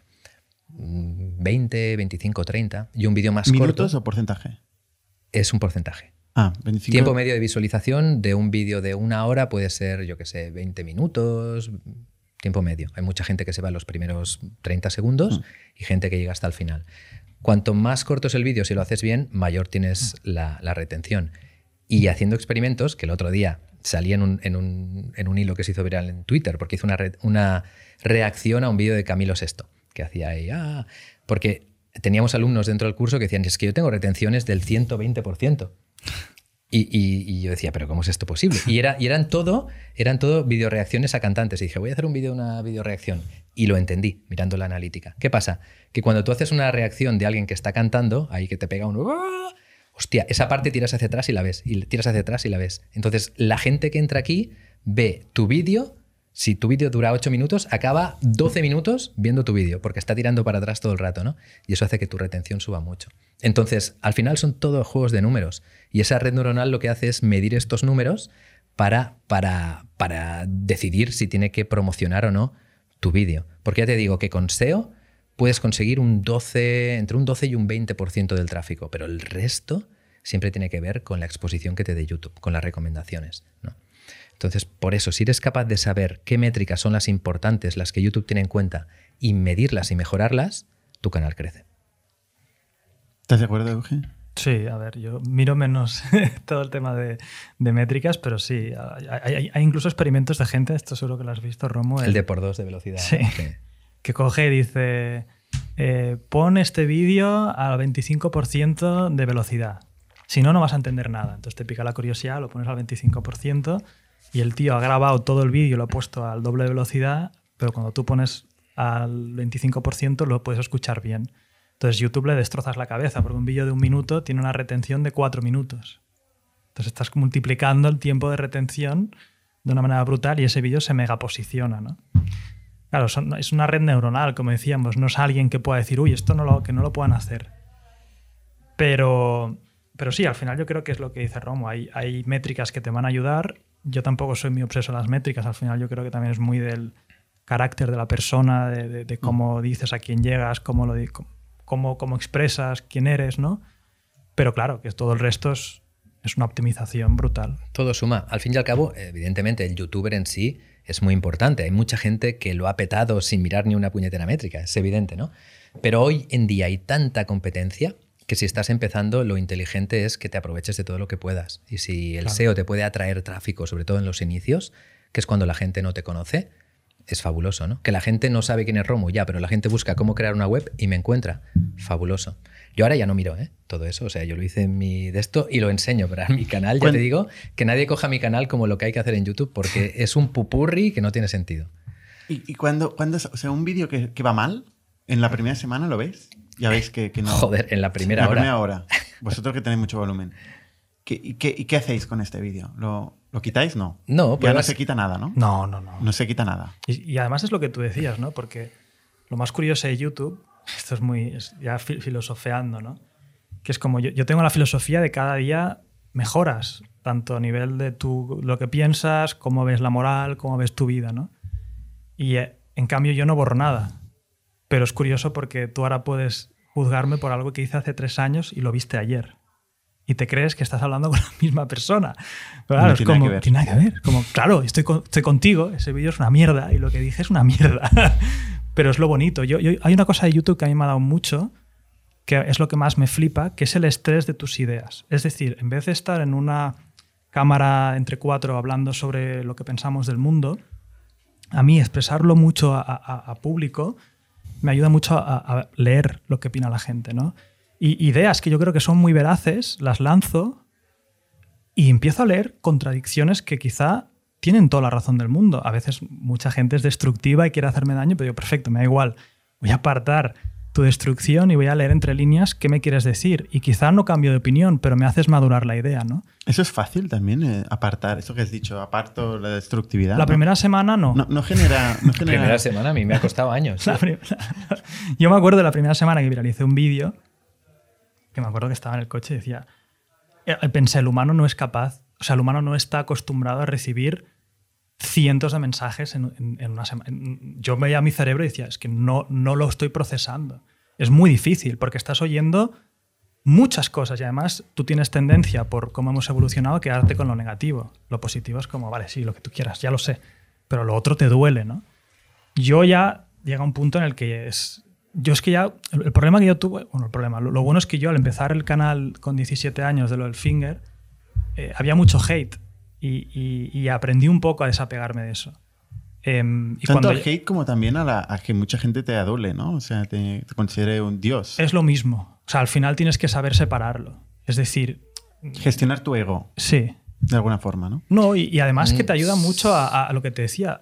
D: mm, 20, 25, 30. Y un vídeo más
A: ¿Minutos
D: corto
A: o porcentaje?
D: es un porcentaje.
A: Ah, 25.
D: Tiempo medio de visualización de un vídeo de una hora puede ser, yo que sé, 20 minutos, tiempo medio. Hay mucha gente que se va a los primeros 30 segundos y gente que llega hasta el final. Cuanto más corto es el vídeo, si lo haces bien, mayor tienes la, la retención. Y haciendo experimentos, que el otro día salí en un, en un- en un hilo que se hizo viral en Twitter, porque hizo una, una reacción a un vídeo de Camilo VI, que hacía ahí, ah, porque teníamos alumnos dentro del curso que decían, es que yo tengo retenciones del 120%. Y, y- y yo decía, pero ¿cómo es esto posible? Y, era, y eran todo, eran todo videoreacciones a cantantes. Y dije, voy a hacer un vídeo de una videoreacción. Y lo entendí mirando la analítica. ¿Qué pasa? Que cuando tú haces una reacción de alguien que está cantando, ahí que te pega un... Hostia, esa parte tiras hacia atrás y la ves. Y tiras hacia atrás y la ves. Entonces, la gente que entra aquí ve tu vídeo. Si tu vídeo dura 8 minutos, acaba 12 minutos viendo tu vídeo, porque está tirando para atrás todo el rato, ¿no? Y eso hace que tu retención suba mucho. Entonces, al final son todos juegos de números. Y esa red neuronal lo que hace es medir estos números para, para, para decidir si tiene que promocionar o no tu vídeo. Porque ya te digo que con SEO puedes conseguir un 12, entre un 12 y un 20% del tráfico, pero el resto siempre tiene que ver con la exposición que te dé YouTube, con las recomendaciones. ¿no? Entonces, por eso, si eres capaz de saber qué métricas son las importantes, las que YouTube tiene en cuenta, y medirlas y mejorarlas, tu canal crece.
A: ¿Estás de acuerdo, Euge?
E: Sí, a ver, yo miro menos todo el tema de, de métricas, pero sí, hay, hay- hay incluso experimentos de gente, esto seguro que lo has visto, Romo.
D: El de por dos de velocidad.
E: Sí. Que coge y dice, eh, pon este vídeo al 25% de velocidad. Si no, no vas a entender nada. Entonces te pica la curiosidad, lo pones al 25% y el tío ha grabado todo el vídeo lo ha puesto al doble de velocidad, pero cuando tú pones al 25% lo puedes escuchar bien. Entonces YouTube le destrozas la cabeza porque un vídeo de un minuto tiene una retención de cuatro minutos. Entonces estás multiplicando el tiempo de retención de una manera brutal y ese vídeo se megaposiciona, ¿no? Claro, son- es una red neuronal, como decíamos, no es alguien que pueda decir, uy, esto no lo, que no lo puedan hacer. Pero, pero sí, al final yo creo que es lo que dice Romo, hay, hay métricas que te van a ayudar. Yo tampoco soy muy obseso a las métricas, al final yo creo que también es muy del carácter de la persona, de, de- de cómo dices a quién llegas, cómo, lo, cómo, cómo expresas, quién eres, ¿no? Pero claro, que todo el resto es, es una optimización brutal.
D: Todo suma. Al fin y al cabo, evidentemente, el youtuber en sí es muy importante. Hay mucha gente que lo ha petado sin mirar ni una puñetera métrica, es evidente, ¿no? Pero hoy en día hay tanta competencia que si estás empezando, lo inteligente es que te aproveches de todo lo que puedas. Y si el
E: Claro.
D: SEO te puede atraer tráfico, sobre todo en los inicios, que es cuando la gente no te conoce, es fabuloso, ¿no? Que la gente no sabe quién es Romo, ya, pero la gente busca cómo crear una web y me encuentra. Fabuloso. Yo ahora ya no miro ¿eh? todo eso, o sea, yo lo hice en mi de esto y lo enseño, pero en mi canal ya te digo que nadie coja mi canal como lo que hay que hacer en YouTube porque es un pupurri que no tiene sentido.
A: ¿Y, y cuando, cuando, o sea, un vídeo que, que va mal, en la primera semana lo veis? Ya veis que, que no.
D: Joder, en la primera
A: en la
D: hora.
A: primera hora. Vosotros que tenéis mucho volumen. ¿Qué, y, qué, y qué hacéis con este vídeo? ¿Lo, ¿Lo quitáis? No.
D: No,
A: ya no
D: pruebas-
A: se quita nada, ¿no?
E: No, no, no.
A: No se quita nada.
E: Y, y además es lo que tú decías, ¿no? Porque lo más curioso de YouTube, esto es muy ya fi- filosofeando, ¿no? Que es como yo, yo tengo la filosofía de cada día mejoras, tanto a nivel de tu, lo que piensas, cómo ves la moral, cómo ves tu vida, ¿no? Y eh, en cambio yo no borro nada. Pero es curioso porque tú ahora puedes juzgarme por algo que hice hace tres años y lo viste ayer. Y te crees que estás hablando con la misma persona. Pero claro,
A: No
E: es
A: tiene
E: como,
A: que ver.
E: tiene nada que ver. Como, claro, estoy, con- estoy contigo, ese vídeo es una mierda y lo que dije es una mierda. Pero es lo bonito. Yo, hay una cosa de YouTube que a mí me ha dado mucho, que es lo que más me flipa, que es el estrés de tus ideas. Es decir, en vez de estar en una cámara entre cuatro hablando sobre lo que pensamos del mundo, a mí expresarlo mucho a, público me ayuda mucho a, a leer lo que opina la gente, ¿no? Y ideas que yo creo que son muy veraces, las lanzo y empiezo a leer contradicciones que quizá tienen toda la razón del mundo. A veces mucha gente es destructiva y quiere hacerme daño, pero yo, perfecto, me da igual. Voy a apartar tu destrucción y voy a leer entre líneas qué me quieres decir. Y quizá no cambio de opinión, pero me haces madurar la idea, ¿no?
A: Eso es fácil también, eh, apartar. Eso que has dicho, aparto la destructividad.
E: La
A: ¿no?
E: primera semana no.
A: No, no genera. No
D: La
A: genera
D: primera semana a mí me ha costado años.
E: Prim- Yo me acuerdo de la primera semana que viralicé un vídeo, que me acuerdo que estaba en el coche y decía, eh, pensé, el humano no es capaz, o sea, el humano no está acostumbrado a recibir cientos de mensajes en, una semana. Yo veía mi cerebro y decía, es que no, no lo estoy procesando. Es muy difícil porque estás oyendo muchas cosas y además tú tienes tendencia, por cómo hemos evolucionado, a quedarte con lo negativo. Lo positivo es como, vale, sí, lo que tú quieras, ya lo sé, pero lo otro te duele, ¿no? yo ya llega un punto en el que es... Yo es que ya... El, problema que yo tuve... Bueno, el problema... Lo, lo bueno es que yo al empezar el canal con 17 años de lo del Finger, eh, había mucho hate y, y- y aprendí un poco a desapegarme de eso. Em, y
A: Tanto
E: cuando
A: al hate como también a, la- a que mucha gente te adule, ¿no? O sea, te, te considere un dios.
E: Es lo mismo. O sea, al final tienes que saber separarlo. Es decir,
A: Gestionar tu ego,
E: sí,
A: de alguna forma, ¿no?
E: No, y, y además que te ayuda mucho a, a lo que te decía.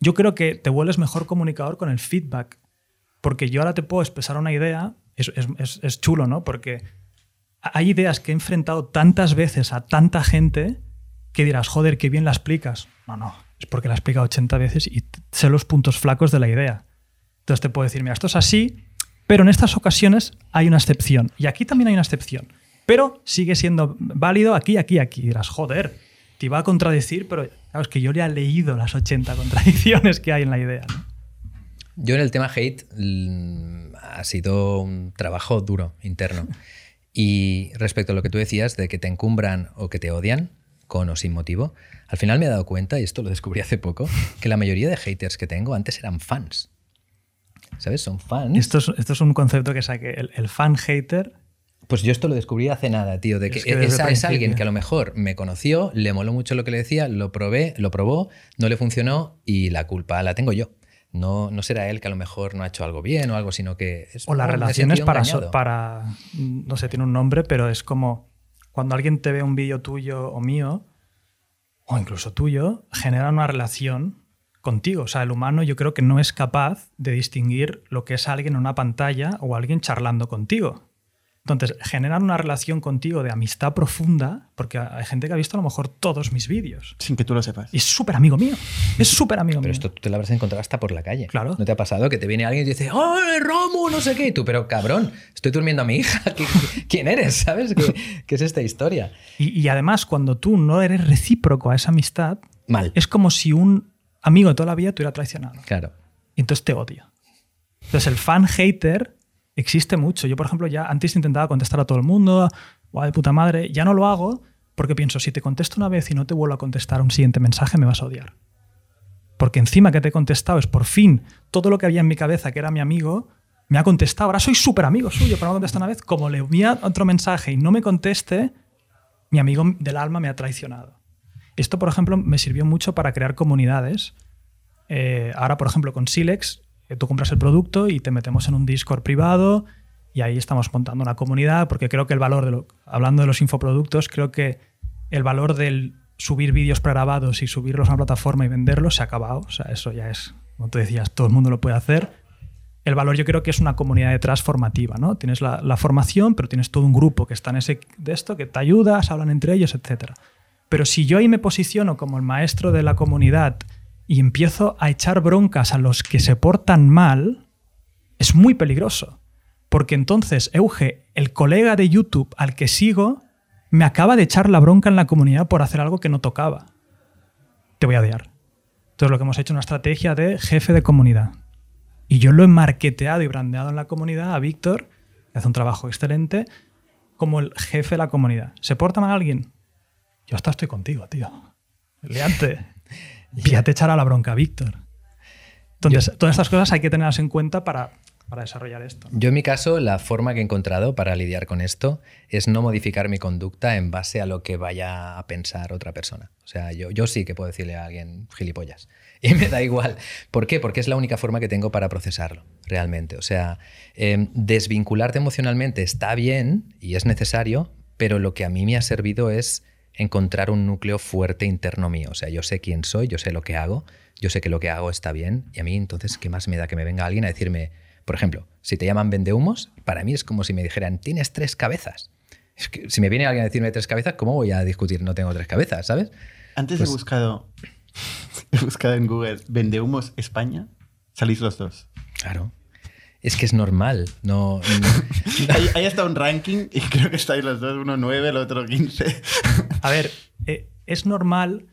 E: Yo creo que te vuelves mejor comunicador con el feedback. Porque yo ahora te puedo expresar una idea, es, es- es- es chulo, ¿no? Porque hay ideas que he enfrentado tantas veces a tanta gente que dirás, joder, qué bien la explicas. No, no, es porque la he explicado 80 veces y sé los puntos flacos de la idea. Entonces te puedo decir, mira, esto es así, pero en estas ocasiones hay una excepción. Y aquí también hay una excepción. Pero sigue siendo válido aquí, aquí, aquí. Y dirás, joder, te iba a contradecir, pero claro, es que yo ya he leído las 80 contradicciones que hay en la idea.
D: Yo en el tema hate mm, ha sido un trabajo duro, interno. Y respecto a lo que tú decías de que te encumbran o que te odian, con o sin motivo, al final me he dado cuenta, y esto lo descubrí hace poco, que la mayoría de haters que tengo antes eran fans. ¿Sabes? Son fans.
E: Esto es, esto es un concepto que saqué. El, el fan hater
D: Pues yo esto lo descubrí hace nada, tío, de que,
E: Es que desde
D: es, es alguien que a lo mejor me conoció, le moló mucho lo que le decía, lo probé, lo probó, no le funcionó y la culpa la tengo yo. No, no será él que a lo mejor no ha hecho algo bien o algo, sino que... Es,
E: O las relaciones para, so- para, no sé, tiene un nombre, pero es como cuando alguien te ve un vídeo tuyo o mío, o incluso tuyo, genera una relación contigo. O sea, el humano yo creo que no es capaz de distinguir lo que es alguien en una pantalla o alguien charlando contigo. Entonces, generan una relación contigo de amistad profunda, porque hay gente que ha visto a lo mejor todos mis vídeos.
A: Sin que tú lo sepas.
E: Y es súper amigo mío. Es súper amigo
D: Pero
E: mío.
D: esto tú te lo habrás encontrado hasta por la calle.
E: Claro.
D: ¿No te ha pasado que te viene alguien y te dice, ¡Oh, Romo! No sé qué. Y tú, pero cabrón, estoy durmiendo a mi hija. ¿Qui- qui- ¿Quién eres? ¿Sabes? ¿Qué, qué es esta historia?
E: Y, y además, cuando tú no eres recíproco a esa amistad,
D: Mal.
E: es como si un amigo de toda la vida te hubiera traicionado.
D: Claro.
E: Y entonces te odio. Entonces el fan hater existe mucho. Yo, por ejemplo, ya antes intentaba contestar a todo el mundo, guau de puta madre, ya no lo hago porque pienso, si te contesto una vez y no te vuelvo a contestar un siguiente mensaje, me vas a odiar. Porque encima que te he contestado es por fin todo lo que había en mi cabeza, que era mi amigo, me ha contestado. Ahora soy súper amigo suyo, pero no contestado una vez. Como le envía otro mensaje y no me conteste, mi amigo del alma me ha traicionado. Esto, por ejemplo, me sirvió mucho para crear comunidades. Eh, ahora, por ejemplo, con Silex, tú compras el producto y te metemos en un Discord privado y ahí estamos montando una comunidad porque creo que el valor de lo, hablando de los infoproductos, creo que el valor del subir vídeos pregrabados y subirlos a una plataforma y venderlos se ha acabado. O sea, eso ya es, como tú decías, todo el mundo lo puede hacer. El valor yo creo que es una comunidad detrás formativa, ¿no? Tienes la, formación, pero tienes todo un grupo que está en ese de esto, que te ayuda, se hablan entre ellos, etc. Pero si yo ahí me posiciono como el maestro de la comunidad y empiezo a echar broncas a los que se portan mal, es muy peligroso. Porque entonces, Euge, el colega de YouTube al que sigo, me acaba de echar la bronca en la comunidad por hacer algo que no tocaba. Te voy a odiar. Entonces lo que hemos hecho es una estrategia de jefe de comunidad. Y yo lo he marketeado y brandeado en la comunidad a Víctor, que hace un trabajo excelente, como el jefe de la comunidad. ¿Se porta mal alguien? Yo hasta estoy contigo, tío. Leante. Ya te echará la bronca, Víctor. Entonces, todas estas cosas hay que tenerlas en cuenta para, para desarrollar esto.
D: Yo en mi caso, la forma que he encontrado para lidiar con esto es no modificar mi conducta en base a lo que vaya a pensar otra persona. O sea, yo, yo sí que puedo decirle a alguien gilipollas. Y me da igual. ¿Por qué? Porque es la única forma que tengo para procesarlo, realmente. O sea, eh, desvincularte emocionalmente está bien y es necesario, pero lo que a mí me ha servido es encontrar un núcleo fuerte interno mío. O sea, yo sé quién soy, yo sé lo que hago, yo sé que lo que hago está bien y a mí entonces, ¿qué más me da que me venga alguien a decirme, por ejemplo, si te llaman vendehumos, para mí es como si me dijeran, tienes tres cabezas. Es que si me viene alguien a decirme tres cabezas, ¿cómo voy a discutir no tengo tres cabezas, sabes?
A: Antes
D: Pues-
A: he buscado. He buscado en Google Vendehumos España. Salís los dos.
D: Claro. Es que es normal, no...
A: Ahí, ahí está un ranking y creo que estáis los dos, uno 9, el otro 15.
E: A ver, eh, es normal.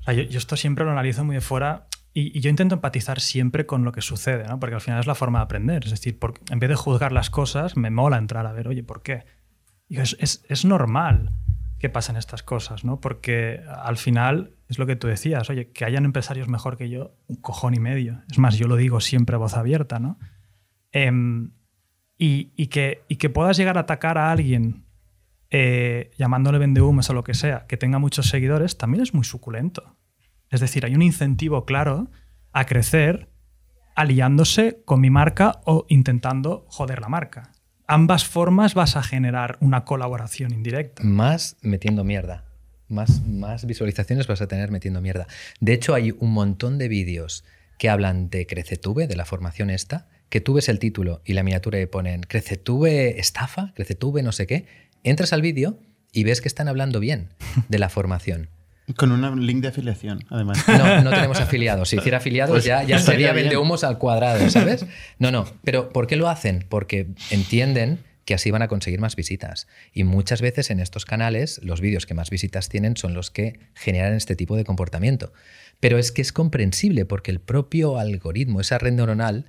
E: o sea, yo, yo esto siempre lo analizo muy de fuera y, y yo intento empatizar siempre con lo que sucede, ¿no? porque al final es la forma de aprender. Es decir, por- en vez de juzgar las cosas, me mola entrar a ver, oye, ¿por qué? Y es, es- es normal que pasen estas cosas, ¿no? porque al final es lo que tú decías, oye, que hayan empresarios mejor que yo, un cojón y medio. Es más, yo lo digo siempre a voz abierta, ¿no? Em, y, que, puedas llegar a atacar a alguien eh, llamándole vendehumos o lo que sea, que tenga muchos seguidores, también es muy suculento. Es decir, hay un incentivo claro a crecer aliándose con mi marca o intentando joder la marca. Ambas formas vas a generar una colaboración indirecta.
D: más metiendo mierda. Más, más visualizaciones vas a tener metiendo mierda. De hecho, hay un montón de vídeos que hablan de Crecetube, de la formación esta, que tú ves el título y la miniatura y ponen Crecetube estafa, Crecetube no sé qué. Entras al vídeo y ves que están hablando bien de la formación.
A: Con un link de afiliación, además.
D: No, no tenemos afiliados. Si hiciera afiliados
A: Pues
D: ya, ya sería vendehumos al cuadrado, ¿sabes? No, no. Pero ¿por qué lo hacen? Porque entienden que así van a conseguir más visitas. Y muchas veces en estos canales los vídeos que más visitas tienen son los que generan este tipo de comportamiento. Pero es que es comprensible porque el propio algoritmo, esa red neuronal,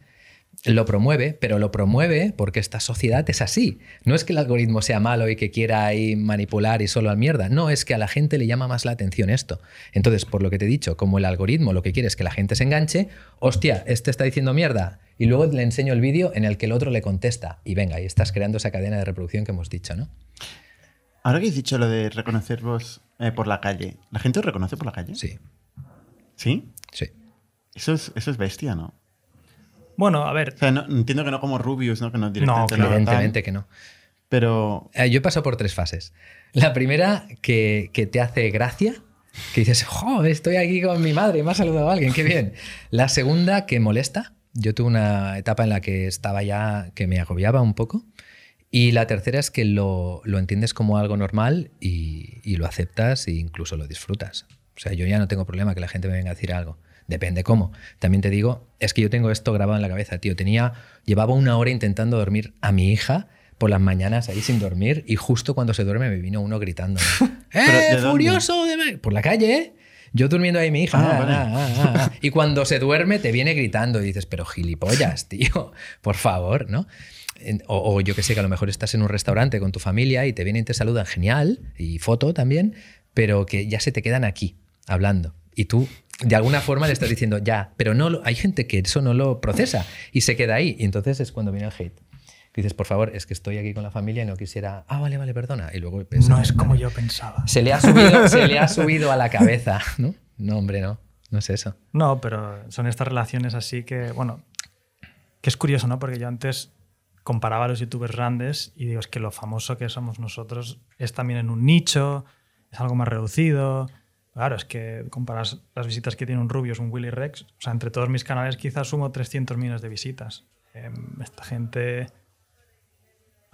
D: lo promueve, pero lo promueve porque esta sociedad es así. No es que el algoritmo sea malo y que quiera ahí manipular y solo al mierda. No, es que a la gente le llama más la atención esto. Entonces, por lo que te he dicho, como el algoritmo lo que quiere es que la gente se enganche, hostia, este está diciendo mierda. Y luego le enseño el vídeo en el que el otro le contesta. Y venga, y estás creando esa cadena de reproducción que hemos dicho, ¿no?
A: Ahora que has dicho lo de reconocer vos eh, por la calle, ¿la gente os reconoce por la calle?
D: Sí,
A: ¿Sí?
D: sí.
A: Eso es, eso es bestia, ¿no?
E: Bueno, a ver,
A: O sea, no- entiendo que no como Rubius, ¿no? Que no directamente tal,
D: Evidentemente que no.
A: Pero
D: Eh, Yo paso por tres fases. La primera, que, que te hace gracia, que dices, ¡jo! Estoy aquí con mi madre, me ha saludado alguien, qué bien. La segunda, que molesta. Yo tuve una etapa en la que estaba ya, que me agobiaba un poco. Y la tercera es que lo, lo entiendes como algo normal y, y lo aceptas e incluso lo disfrutas. O sea, yo ya no tengo problema que la gente me venga a decir algo. Depende cómo. También te digo, es que yo tengo esto grabado en la cabeza, tío. Tenía, llevaba una hora intentando dormir a mi hija por las mañanas ahí sin dormir y justo cuando se duerme me vino uno gritando.
A: ¿de
D: ¡Eh,
A: dónde?
D: furioso! de me-". Por la calle, ¿eh? Yo durmiendo ahí mi hija.
A: Ah,
D: ah,
A: vale.
D: ah, ah, ah. Y cuando se duerme te viene gritando y dices, pero gilipollas, tío, por favor, ¿no? O, o yo que sé, que a lo mejor estás en un restaurante con tu familia y te vienen y te saludan, genial, y foto también, pero que ya se te quedan aquí hablando. Y tú, de alguna forma, le estás diciendo, ya, pero no hay gente que eso no lo procesa y se queda ahí. Y entonces es cuando viene el hate. Que dices, por favor, es que estoy aquí con la familia y no quisiera, ah, vale, vale, perdona. Y luego piensas,
E: no es como yo pensaba.
D: se le ha subido, se le ha subido a la cabeza, ¿no? No, hombre, no. No es eso.
E: No, pero son estas relaciones así que, bueno, que es curioso, ¿no? Porque yo antes comparaba a los youtubers grandes y digo, es que lo famoso que somos nosotros es también en un nicho, es algo más reducido. Claro, es que comparas las visitas que tiene un Rubius, un Willy Rex, o sea, entre todos mis canales quizás sumo 300 millones de visitas. Em, esta gente,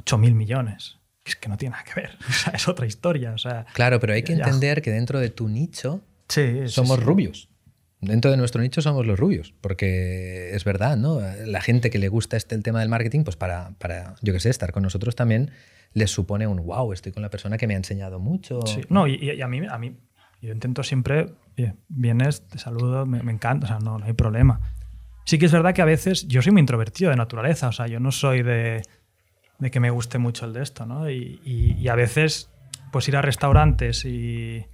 E: 8.000 millones. Es que no tiene nada que ver, o sea, es otra historia. O sea,
D: Claro, pero hay que
E: Ya.
D: entender que dentro de tu nicho
E: sí, sí,
D: somos
E: sí.
D: rubios. Dentro de nuestro nicho somos los rubios, porque es verdad, ¿no? La gente que le gusta este el tema del marketing, pues para, para yo qué sé, estar con nosotros también les supone un wow, estoy con la persona que me ha enseñado mucho.
E: Sí. No, y, y a, mí, a mí, yo intento siempre, vienes, te saludo, me, me encanta, o sea, no, no hay problema. Sí que es verdad que a veces yo soy muy introvertido de naturaleza, o sea, yo no soy de, de que me guste mucho el de esto, ¿no? Y, y- y a veces, pues ir a restaurantes y...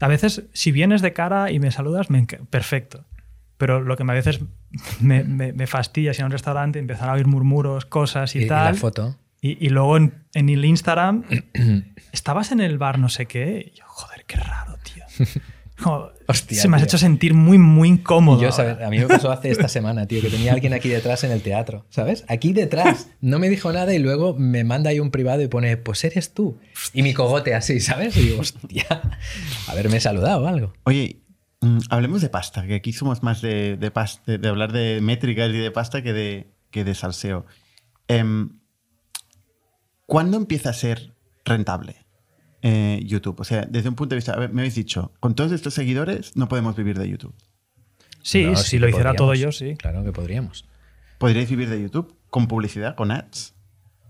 E: A veces, si vienes de cara y me saludas, me perfecto. Pero lo que a veces me, me, me fastidia es ir a un restaurante y empezar a oír murmuros, cosas y,
D: Y, y
E: tal.
D: la foto.
E: Y, y luego en, en el Instagram, estabas en el bar no sé qué. Y yo, joder, qué raro, tío. Como,
D: Hostia,
E: se me has
D: tío.
E: hecho sentir muy, muy incómodo.
D: Yo, ¿sabes? A mí me pasó hace esta semana, tío, que tenía alguien aquí detrás en el teatro, ¿sabes? Aquí detrás. No me dijo nada y luego me manda ahí un privado y pone, pues eres tú. Y mi cogote así, ¿sabes? Y digo, hostia, haberme saludado o algo.
A: Oye, mm, hablemos de pasta, que aquí somos más de, de, pas- de- de hablar de métricas y de pasta que de, que de salseo. Em, ¿Cuándo empieza a ser rentable eh, YouTube? O sea, desde un punto de vista, a ver, me habéis dicho, con todos estos seguidores no podemos vivir de YouTube.
E: Sí,
D: No,
E: si
D: sí
E: lo hiciera todo yo, sí.
D: Claro que podríamos.
A: ¿Podríais vivir de YouTube con publicidad, con ads,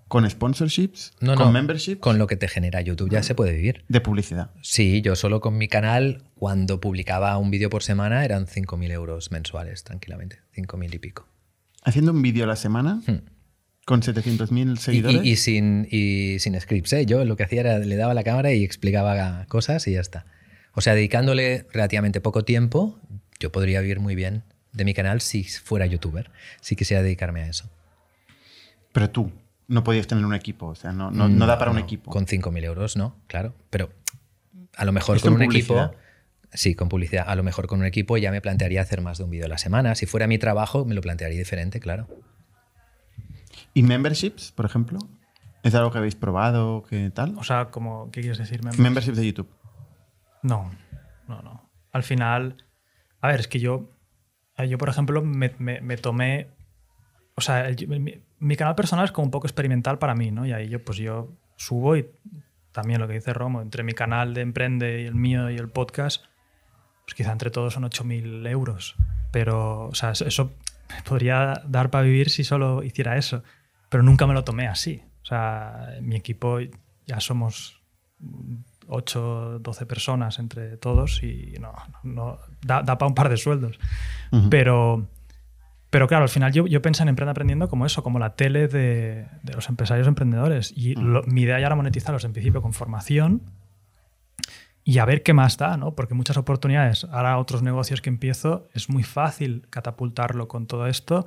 A: con sponsorships,
D: No,
A: con
D: no,
A: memberships?
D: Con lo que te genera YouTube ya se puede vivir.
A: De publicidad.
D: Sí, yo solo con mi canal, cuando publicaba un vídeo por semana, eran 5.000 euros mensuales, tranquilamente. 5.000 y pico.
A: Haciendo un vídeo a la semana
D: Hmm.
A: Con 700.000
D: Y,
A: seguidores.
D: y- y sin, y sin scripts, ¿eh? Yo lo que hacía era le daba la cámara y explicaba cosas y ya está. O sea, dedicándole relativamente poco tiempo, yo podría vivir muy bien de mi canal si fuera youtuber, si quisiera dedicarme a eso.
A: Pero tú no podías tener un equipo, o sea, no, no, no da para un equipo.
D: Con 5.000 euros, no, claro. Pero a lo mejor con un
A: publicidad.
D: equipo... Sí, con publicidad. A lo mejor con un equipo ya me plantearía hacer más de un vídeo a la semana. Si fuera mi trabajo, me lo plantearía diferente, claro.
A: ¿Y memberships, por ejemplo? ¿Es algo que habéis probado? ¿Qué tal?
E: O sea, como, ¿qué quieres decir? Mem?
A: Memberships de YouTube.
E: No, no, no. Al final, a ver, es que yo, eh, yo por ejemplo, me, me- me tomé, o sea, el- mi, mi canal personal es como un poco experimental para mí, ¿no? Y ahí yo, pues yo subo y también lo que dice Romo, entre mi canal de Emprende y el mío y el podcast, pues quizá entre todos son 8.000 euros. Pero, o sea, eso, podría dar para vivir si solo hiciera eso. Pero nunca me lo tomé así. O sea, mi equipo ya somos 8, 12 personas entre todos y no, no da, da para un par de sueldos. Pero, Pero claro, al final yo, yo pensé en Emprende Aprendiendo como eso, como la tele de, de los empresarios emprendedores. Y lo- mi idea ya era monetizarlos en principio con formación y a ver qué más da, ¿no? Porque muchas oportunidades, ahora otros negocios que empiezo, es muy fácil catapultarlo con todo esto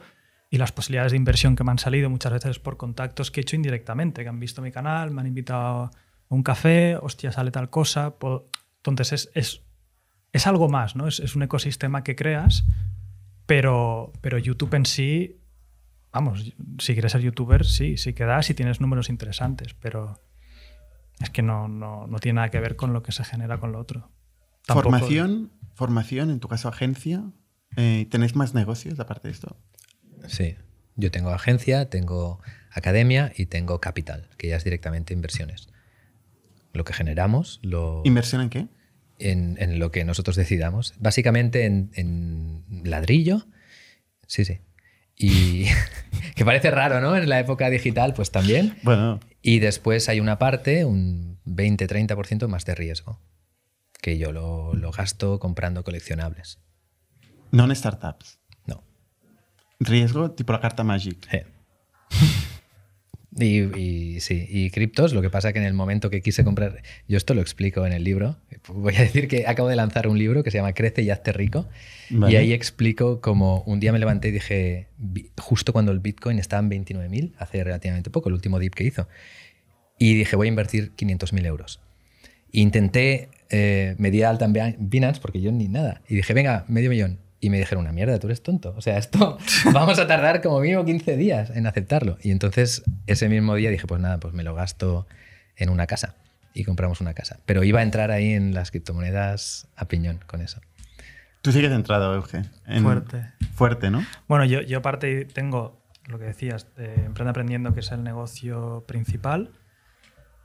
E: y las posibilidades de inversión que me han salido muchas veces por contactos que he hecho indirectamente, que han visto mi canal, me han invitado a un café, hostia, sale tal cosa. puedo- Entonces es, es, es algo más, ¿no? Es, es un ecosistema que creas, pero, pero YouTube en sí, vamos, si quieres ser youtuber, sí, sí que da, si tienes números interesantes, pero es que no, no, no tiene nada que ver con lo que se genera con lo otro.
A: Formación, formación, en tu caso agencia. Eh, ¿Tenéis más negocios aparte de esto?
D: Sí. Yo tengo agencia, tengo academia y tengo capital, que ya es directamente inversiones. Lo que generamos, lo,
A: ¿Inversión en qué?
D: en, en lo que nosotros decidamos. Básicamente en, en ladrillo. Sí, sí. Y que parece raro, ¿no? En la época digital, pues también.
A: Bueno,
D: Y después hay una parte, un 20-30% más de riesgo, que yo lo, lo gasto comprando coleccionables.
A: no en startups. Riesgo tipo la carta Magic.
D: Eh. Y, y sí, y criptos, lo que pasa que en el momento que quise comprar, yo esto lo explico en el libro, voy a decir que acabo de lanzar un libro que se llama Crece y hazte rico,
A: Vale.
D: y ahí explico como un día me levanté y dije, justo cuando el Bitcoin estaba en 29.000, hace relativamente poco, el último dip que hizo, y dije, voy a invertir 500.000 euros. Intenté, eh, me di de alta en Bin- Binance porque yo ni nada, y dije, venga, medio millón. Y me dijeron, una mierda, tú eres tonto. O sea, esto vamos a tardar como mínimo 15 días en aceptarlo. Y entonces ese mismo día dije, pues nada, pues me lo gasto en una casa. Y compramos una casa. Pero iba a entrar ahí en las criptomonedas a piñón con eso.
A: Tú sigues entrado, Euge. en-
E: Fuerte.
A: Fuerte, ¿no?
E: Bueno, yo, yo aparte tengo lo que decías, de Emprende Aprendiendo, que es el negocio principal.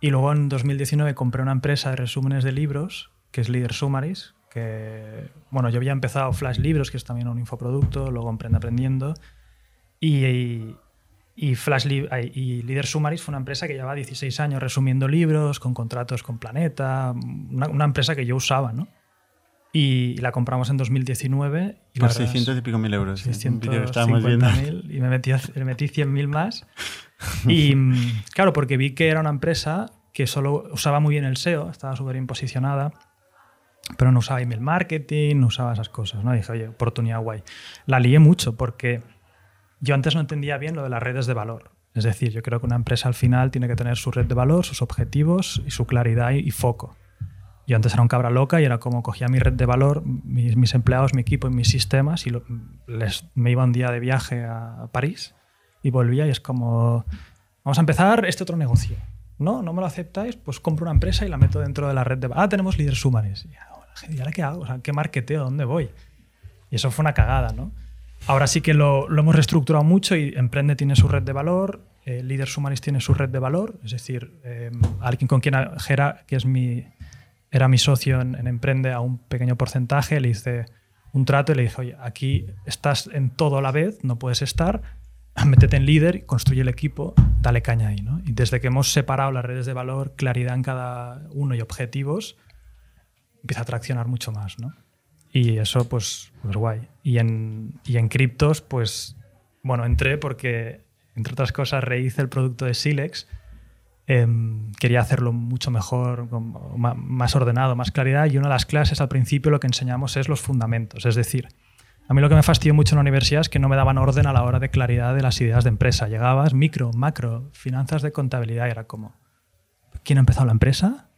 E: Y luego en 2019 compré una empresa de resúmenes de libros, que es Leader Summaries, que, bueno, yo había empezado Flash Libros, que es también un infoproducto, luego Emprende Aprendiendo. Y, y, y Flash Li- ay, y Leader Summaries fue una empresa que llevaba 16 años resumiendo libros, con contratos con Planeta, una, una empresa que yo usaba, ¿no? Y la compramos en 2019. Y
A: Por
E: verdad es-
A: 600 y pico mil euros. ¿eh? Un vídeo que estábamos viendo.
E: 650.000 y me metí, le metí 100.000 más. Y claro, porque vi que era una empresa que solo usaba muy bien el SEO, estaba súper bien posicionada, pero no usaba email marketing, no usaba esas cosas. ¿no? dije, oye, oportunidad guay. La lié mucho porque yo antes no entendía bien lo de las redes de valor. Es decir, yo creo que una empresa al final tiene que tener su red de valor, sus objetivos y su claridad y, y foco. Yo antes era un cabra loca y era como cogía mi red de valor, mis, mis empleados, mi equipo y mis sistemas y les, me iba un día de viaje a París y volvía y es como, vamos a empezar este otro negocio. No, no me lo aceptáis, pues compro una empresa y la meto dentro de la red de. Ah, tenemos líder Sumares. Y ahora, ¿y ahora qué hago? O sea, ¿Qué marketeo? ¿Dónde voy? Y eso fue una cagada, ¿no? Ahora sí que lo, lo hemos reestructurado mucho y Emprende tiene su red de valor, eh, Sumaris tiene su red de valor, es decir, eh, alguien con quien a- Gera, que es mi, era mi socio en, en Emprende, a un pequeño porcentaje, le hice un trato y le dije, oye, aquí estás en todo a la vez, no puedes estar, métete en líder, construye el equipo, dale caña ahí. ¿no? Y desde que hemos separado las redes de valor, claridad en cada uno y objetivos, empieza a traccionar mucho más. ¿no? Y eso, pues, pues guay. Y en, y en criptos, pues, bueno, entré porque, entre otras cosas, rehice el producto de Silex. Em, quería hacerlo mucho mejor, más ordenado, más claridad. Y una de las clases al principio lo que enseñamos es los fundamentos. Es decir, a mí lo que me fastidió mucho en la universidad es que no me daban orden a la hora de claridad de las ideas de empresa. Llegabas micro, macro, finanzas de contabilidad era como, ¿quién ha empezado la empresa?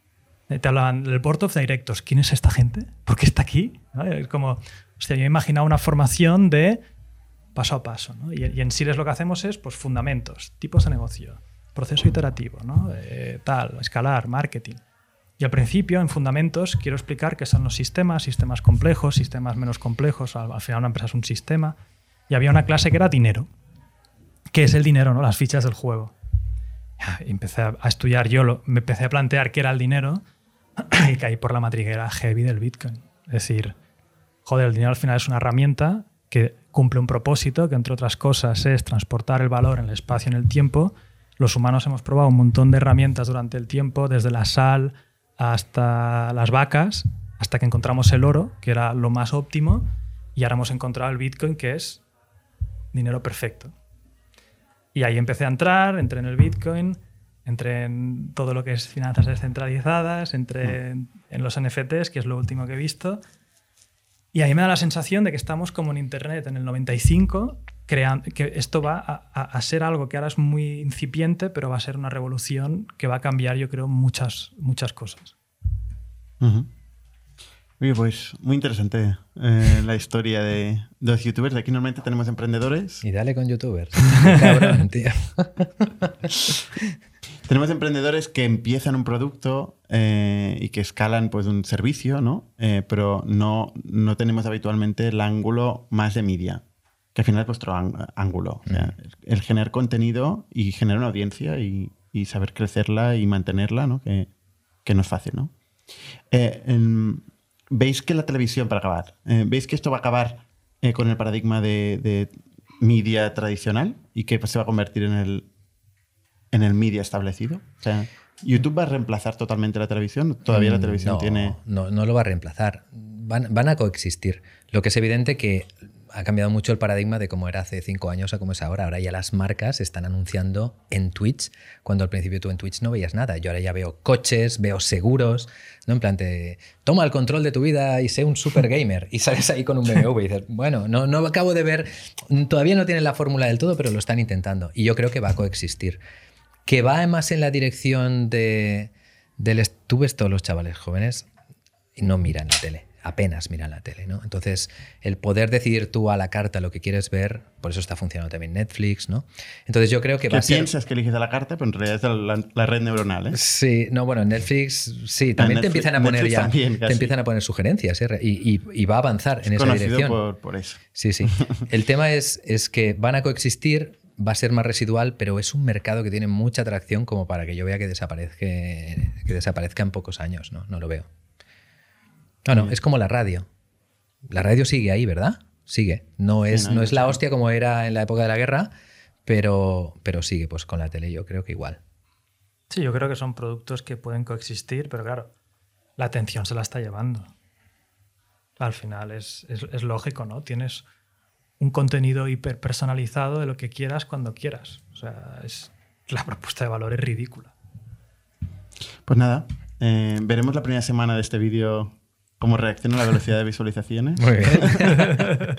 E: Eh, Te hablaban del Board of Directors. ¿Quién es esta gente? ¿Por qué está aquí? ¿No? Es como, hostia, yo me imaginaba una formación de paso a paso. ¿no? Y, y en Siles lo que hacemos es pues, fundamentos, tipos de negocio, proceso iterativo, ¿no? Eh, tal, escalar, marketing. Y al principio, en fundamentos, quiero explicar qué son los sistemas, sistemas complejos, sistemas menos complejos. Al, al final una empresa es un sistema. Y había una clase que era dinero. ¿Qué es el dinero? ¿no? Las fichas del juego. Empecé a, a estudiar yo, lo- me empecé a plantear qué era el dinero y caí por la madriguera heavy del Bitcoin. Es decir, joder, el dinero al final es una herramienta que cumple un propósito, que entre otras cosas es transportar el valor en el espacio y en el tiempo. Los humanos hemos probado un montón de herramientas durante el tiempo, desde la sal hasta las vacas, hasta que encontramos el oro, que era lo más óptimo, y ahora hemos encontrado el Bitcoin, que es dinero perfecto. Y ahí empecé a entrar, entré en el Bitcoin, entré en todo lo que es finanzas descentralizadas, entré en, los NFTs, que es lo último que he visto. Y ahí me da la sensación de que estamos como en Internet en el 95, creando, que esto va a, ser algo que ahora es muy incipiente, pero va a ser una revolución que va a cambiar, yo creo, muchas, muchas cosas.
A: pues muy interesante eh, la historia de, los youtubers. Aquí normalmente tenemos emprendedores.
D: Y dale con youtubers. Cabrón, tío.
A: Tenemos emprendedores que empiezan un producto eh, y que escalan pues, un servicio, ¿no? Eh, pero no, no tenemos habitualmente el ángulo más de media, que al final es vuestro ángulo. Mm. el generar contenido y generar una audiencia y, saber crecerla y mantenerla, ¿no? Que, no es fácil, ¿no? Eh, ¿Veis que la televisión, para acabar, ¿veis que esto va a acabar con el paradigma de, de media tradicional y que se va a convertir en el, en el media establecido? O sea, ¿YouTube va a reemplazar totalmente la televisión? ¿Todavía la mm, televisión tiene...?
D: No, no lo va a reemplazar. Van, a coexistir. Lo que es evidente que ha cambiado mucho el paradigma de cómo era hace cinco años a cómo es ahora. Ahora ya las marcas están anunciando en Twitch, cuando al principio tú en Twitch no veías nada. Yo ahora ya veo coches, veo seguros, ¿no? En plan de, toma el control de tu vida y sé un super gamer. Y sales ahí con un BMW y dices, bueno, no, no acabo de ver, todavía no tienen la fórmula del todo, pero lo están intentando. Y yo creo que va a coexistir que va más en la dirección de, del... Tú ves todos los chavales jóvenes y no miran la tele, apenas miran la tele, ¿no? Entonces, el poder decidir tú a la carta lo que quieres ver, por eso está funcionando también Netflix, ¿no? Entonces yo creo que
A: va a ser... piensas que eliges a la carta, pero en realidad es la, red neuronal, ¿eh?
D: Sí, no, bueno, Netflix sí, también te empiezan a poner ya... te empiezan a poner sugerencias ¿eh? y, va a avanzar en esa dirección.
A: Por, por eso.
D: Sí, sí. El tema es, es que van a coexistir va a ser más residual, pero es un mercado que tiene mucha atracción como para que yo vea que desaparezca, que desaparezca en pocos años, ¿no? No lo veo. No, no, es como la radio. La radio sigue ahí, ¿verdad? Sigue. No es, no, es la hostia como era en la época de la guerra, pero, pero sigue, pues con la tele yo creo que igual.
E: Sí, yo creo que son productos que pueden coexistir, pero claro, la atención se la está llevando. Al final es, es lógico, ¿no? Tienes un contenido hiper personalizado de lo que quieras cuando quieras. O sea, es, la propuesta de valor es ridícula.
A: Pues nada, eh, veremos la primera semana de este vídeo cómo reacciona la velocidad de visualizaciones.
D: Muy bien.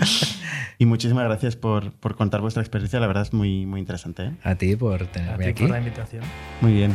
A: y muchísimas gracias por, por, contar vuestra experiencia, la verdad es muy, muy interesante. ¿eh?
D: A ti por tenerme aquí. por
E: la invitación.
A: Muy bien,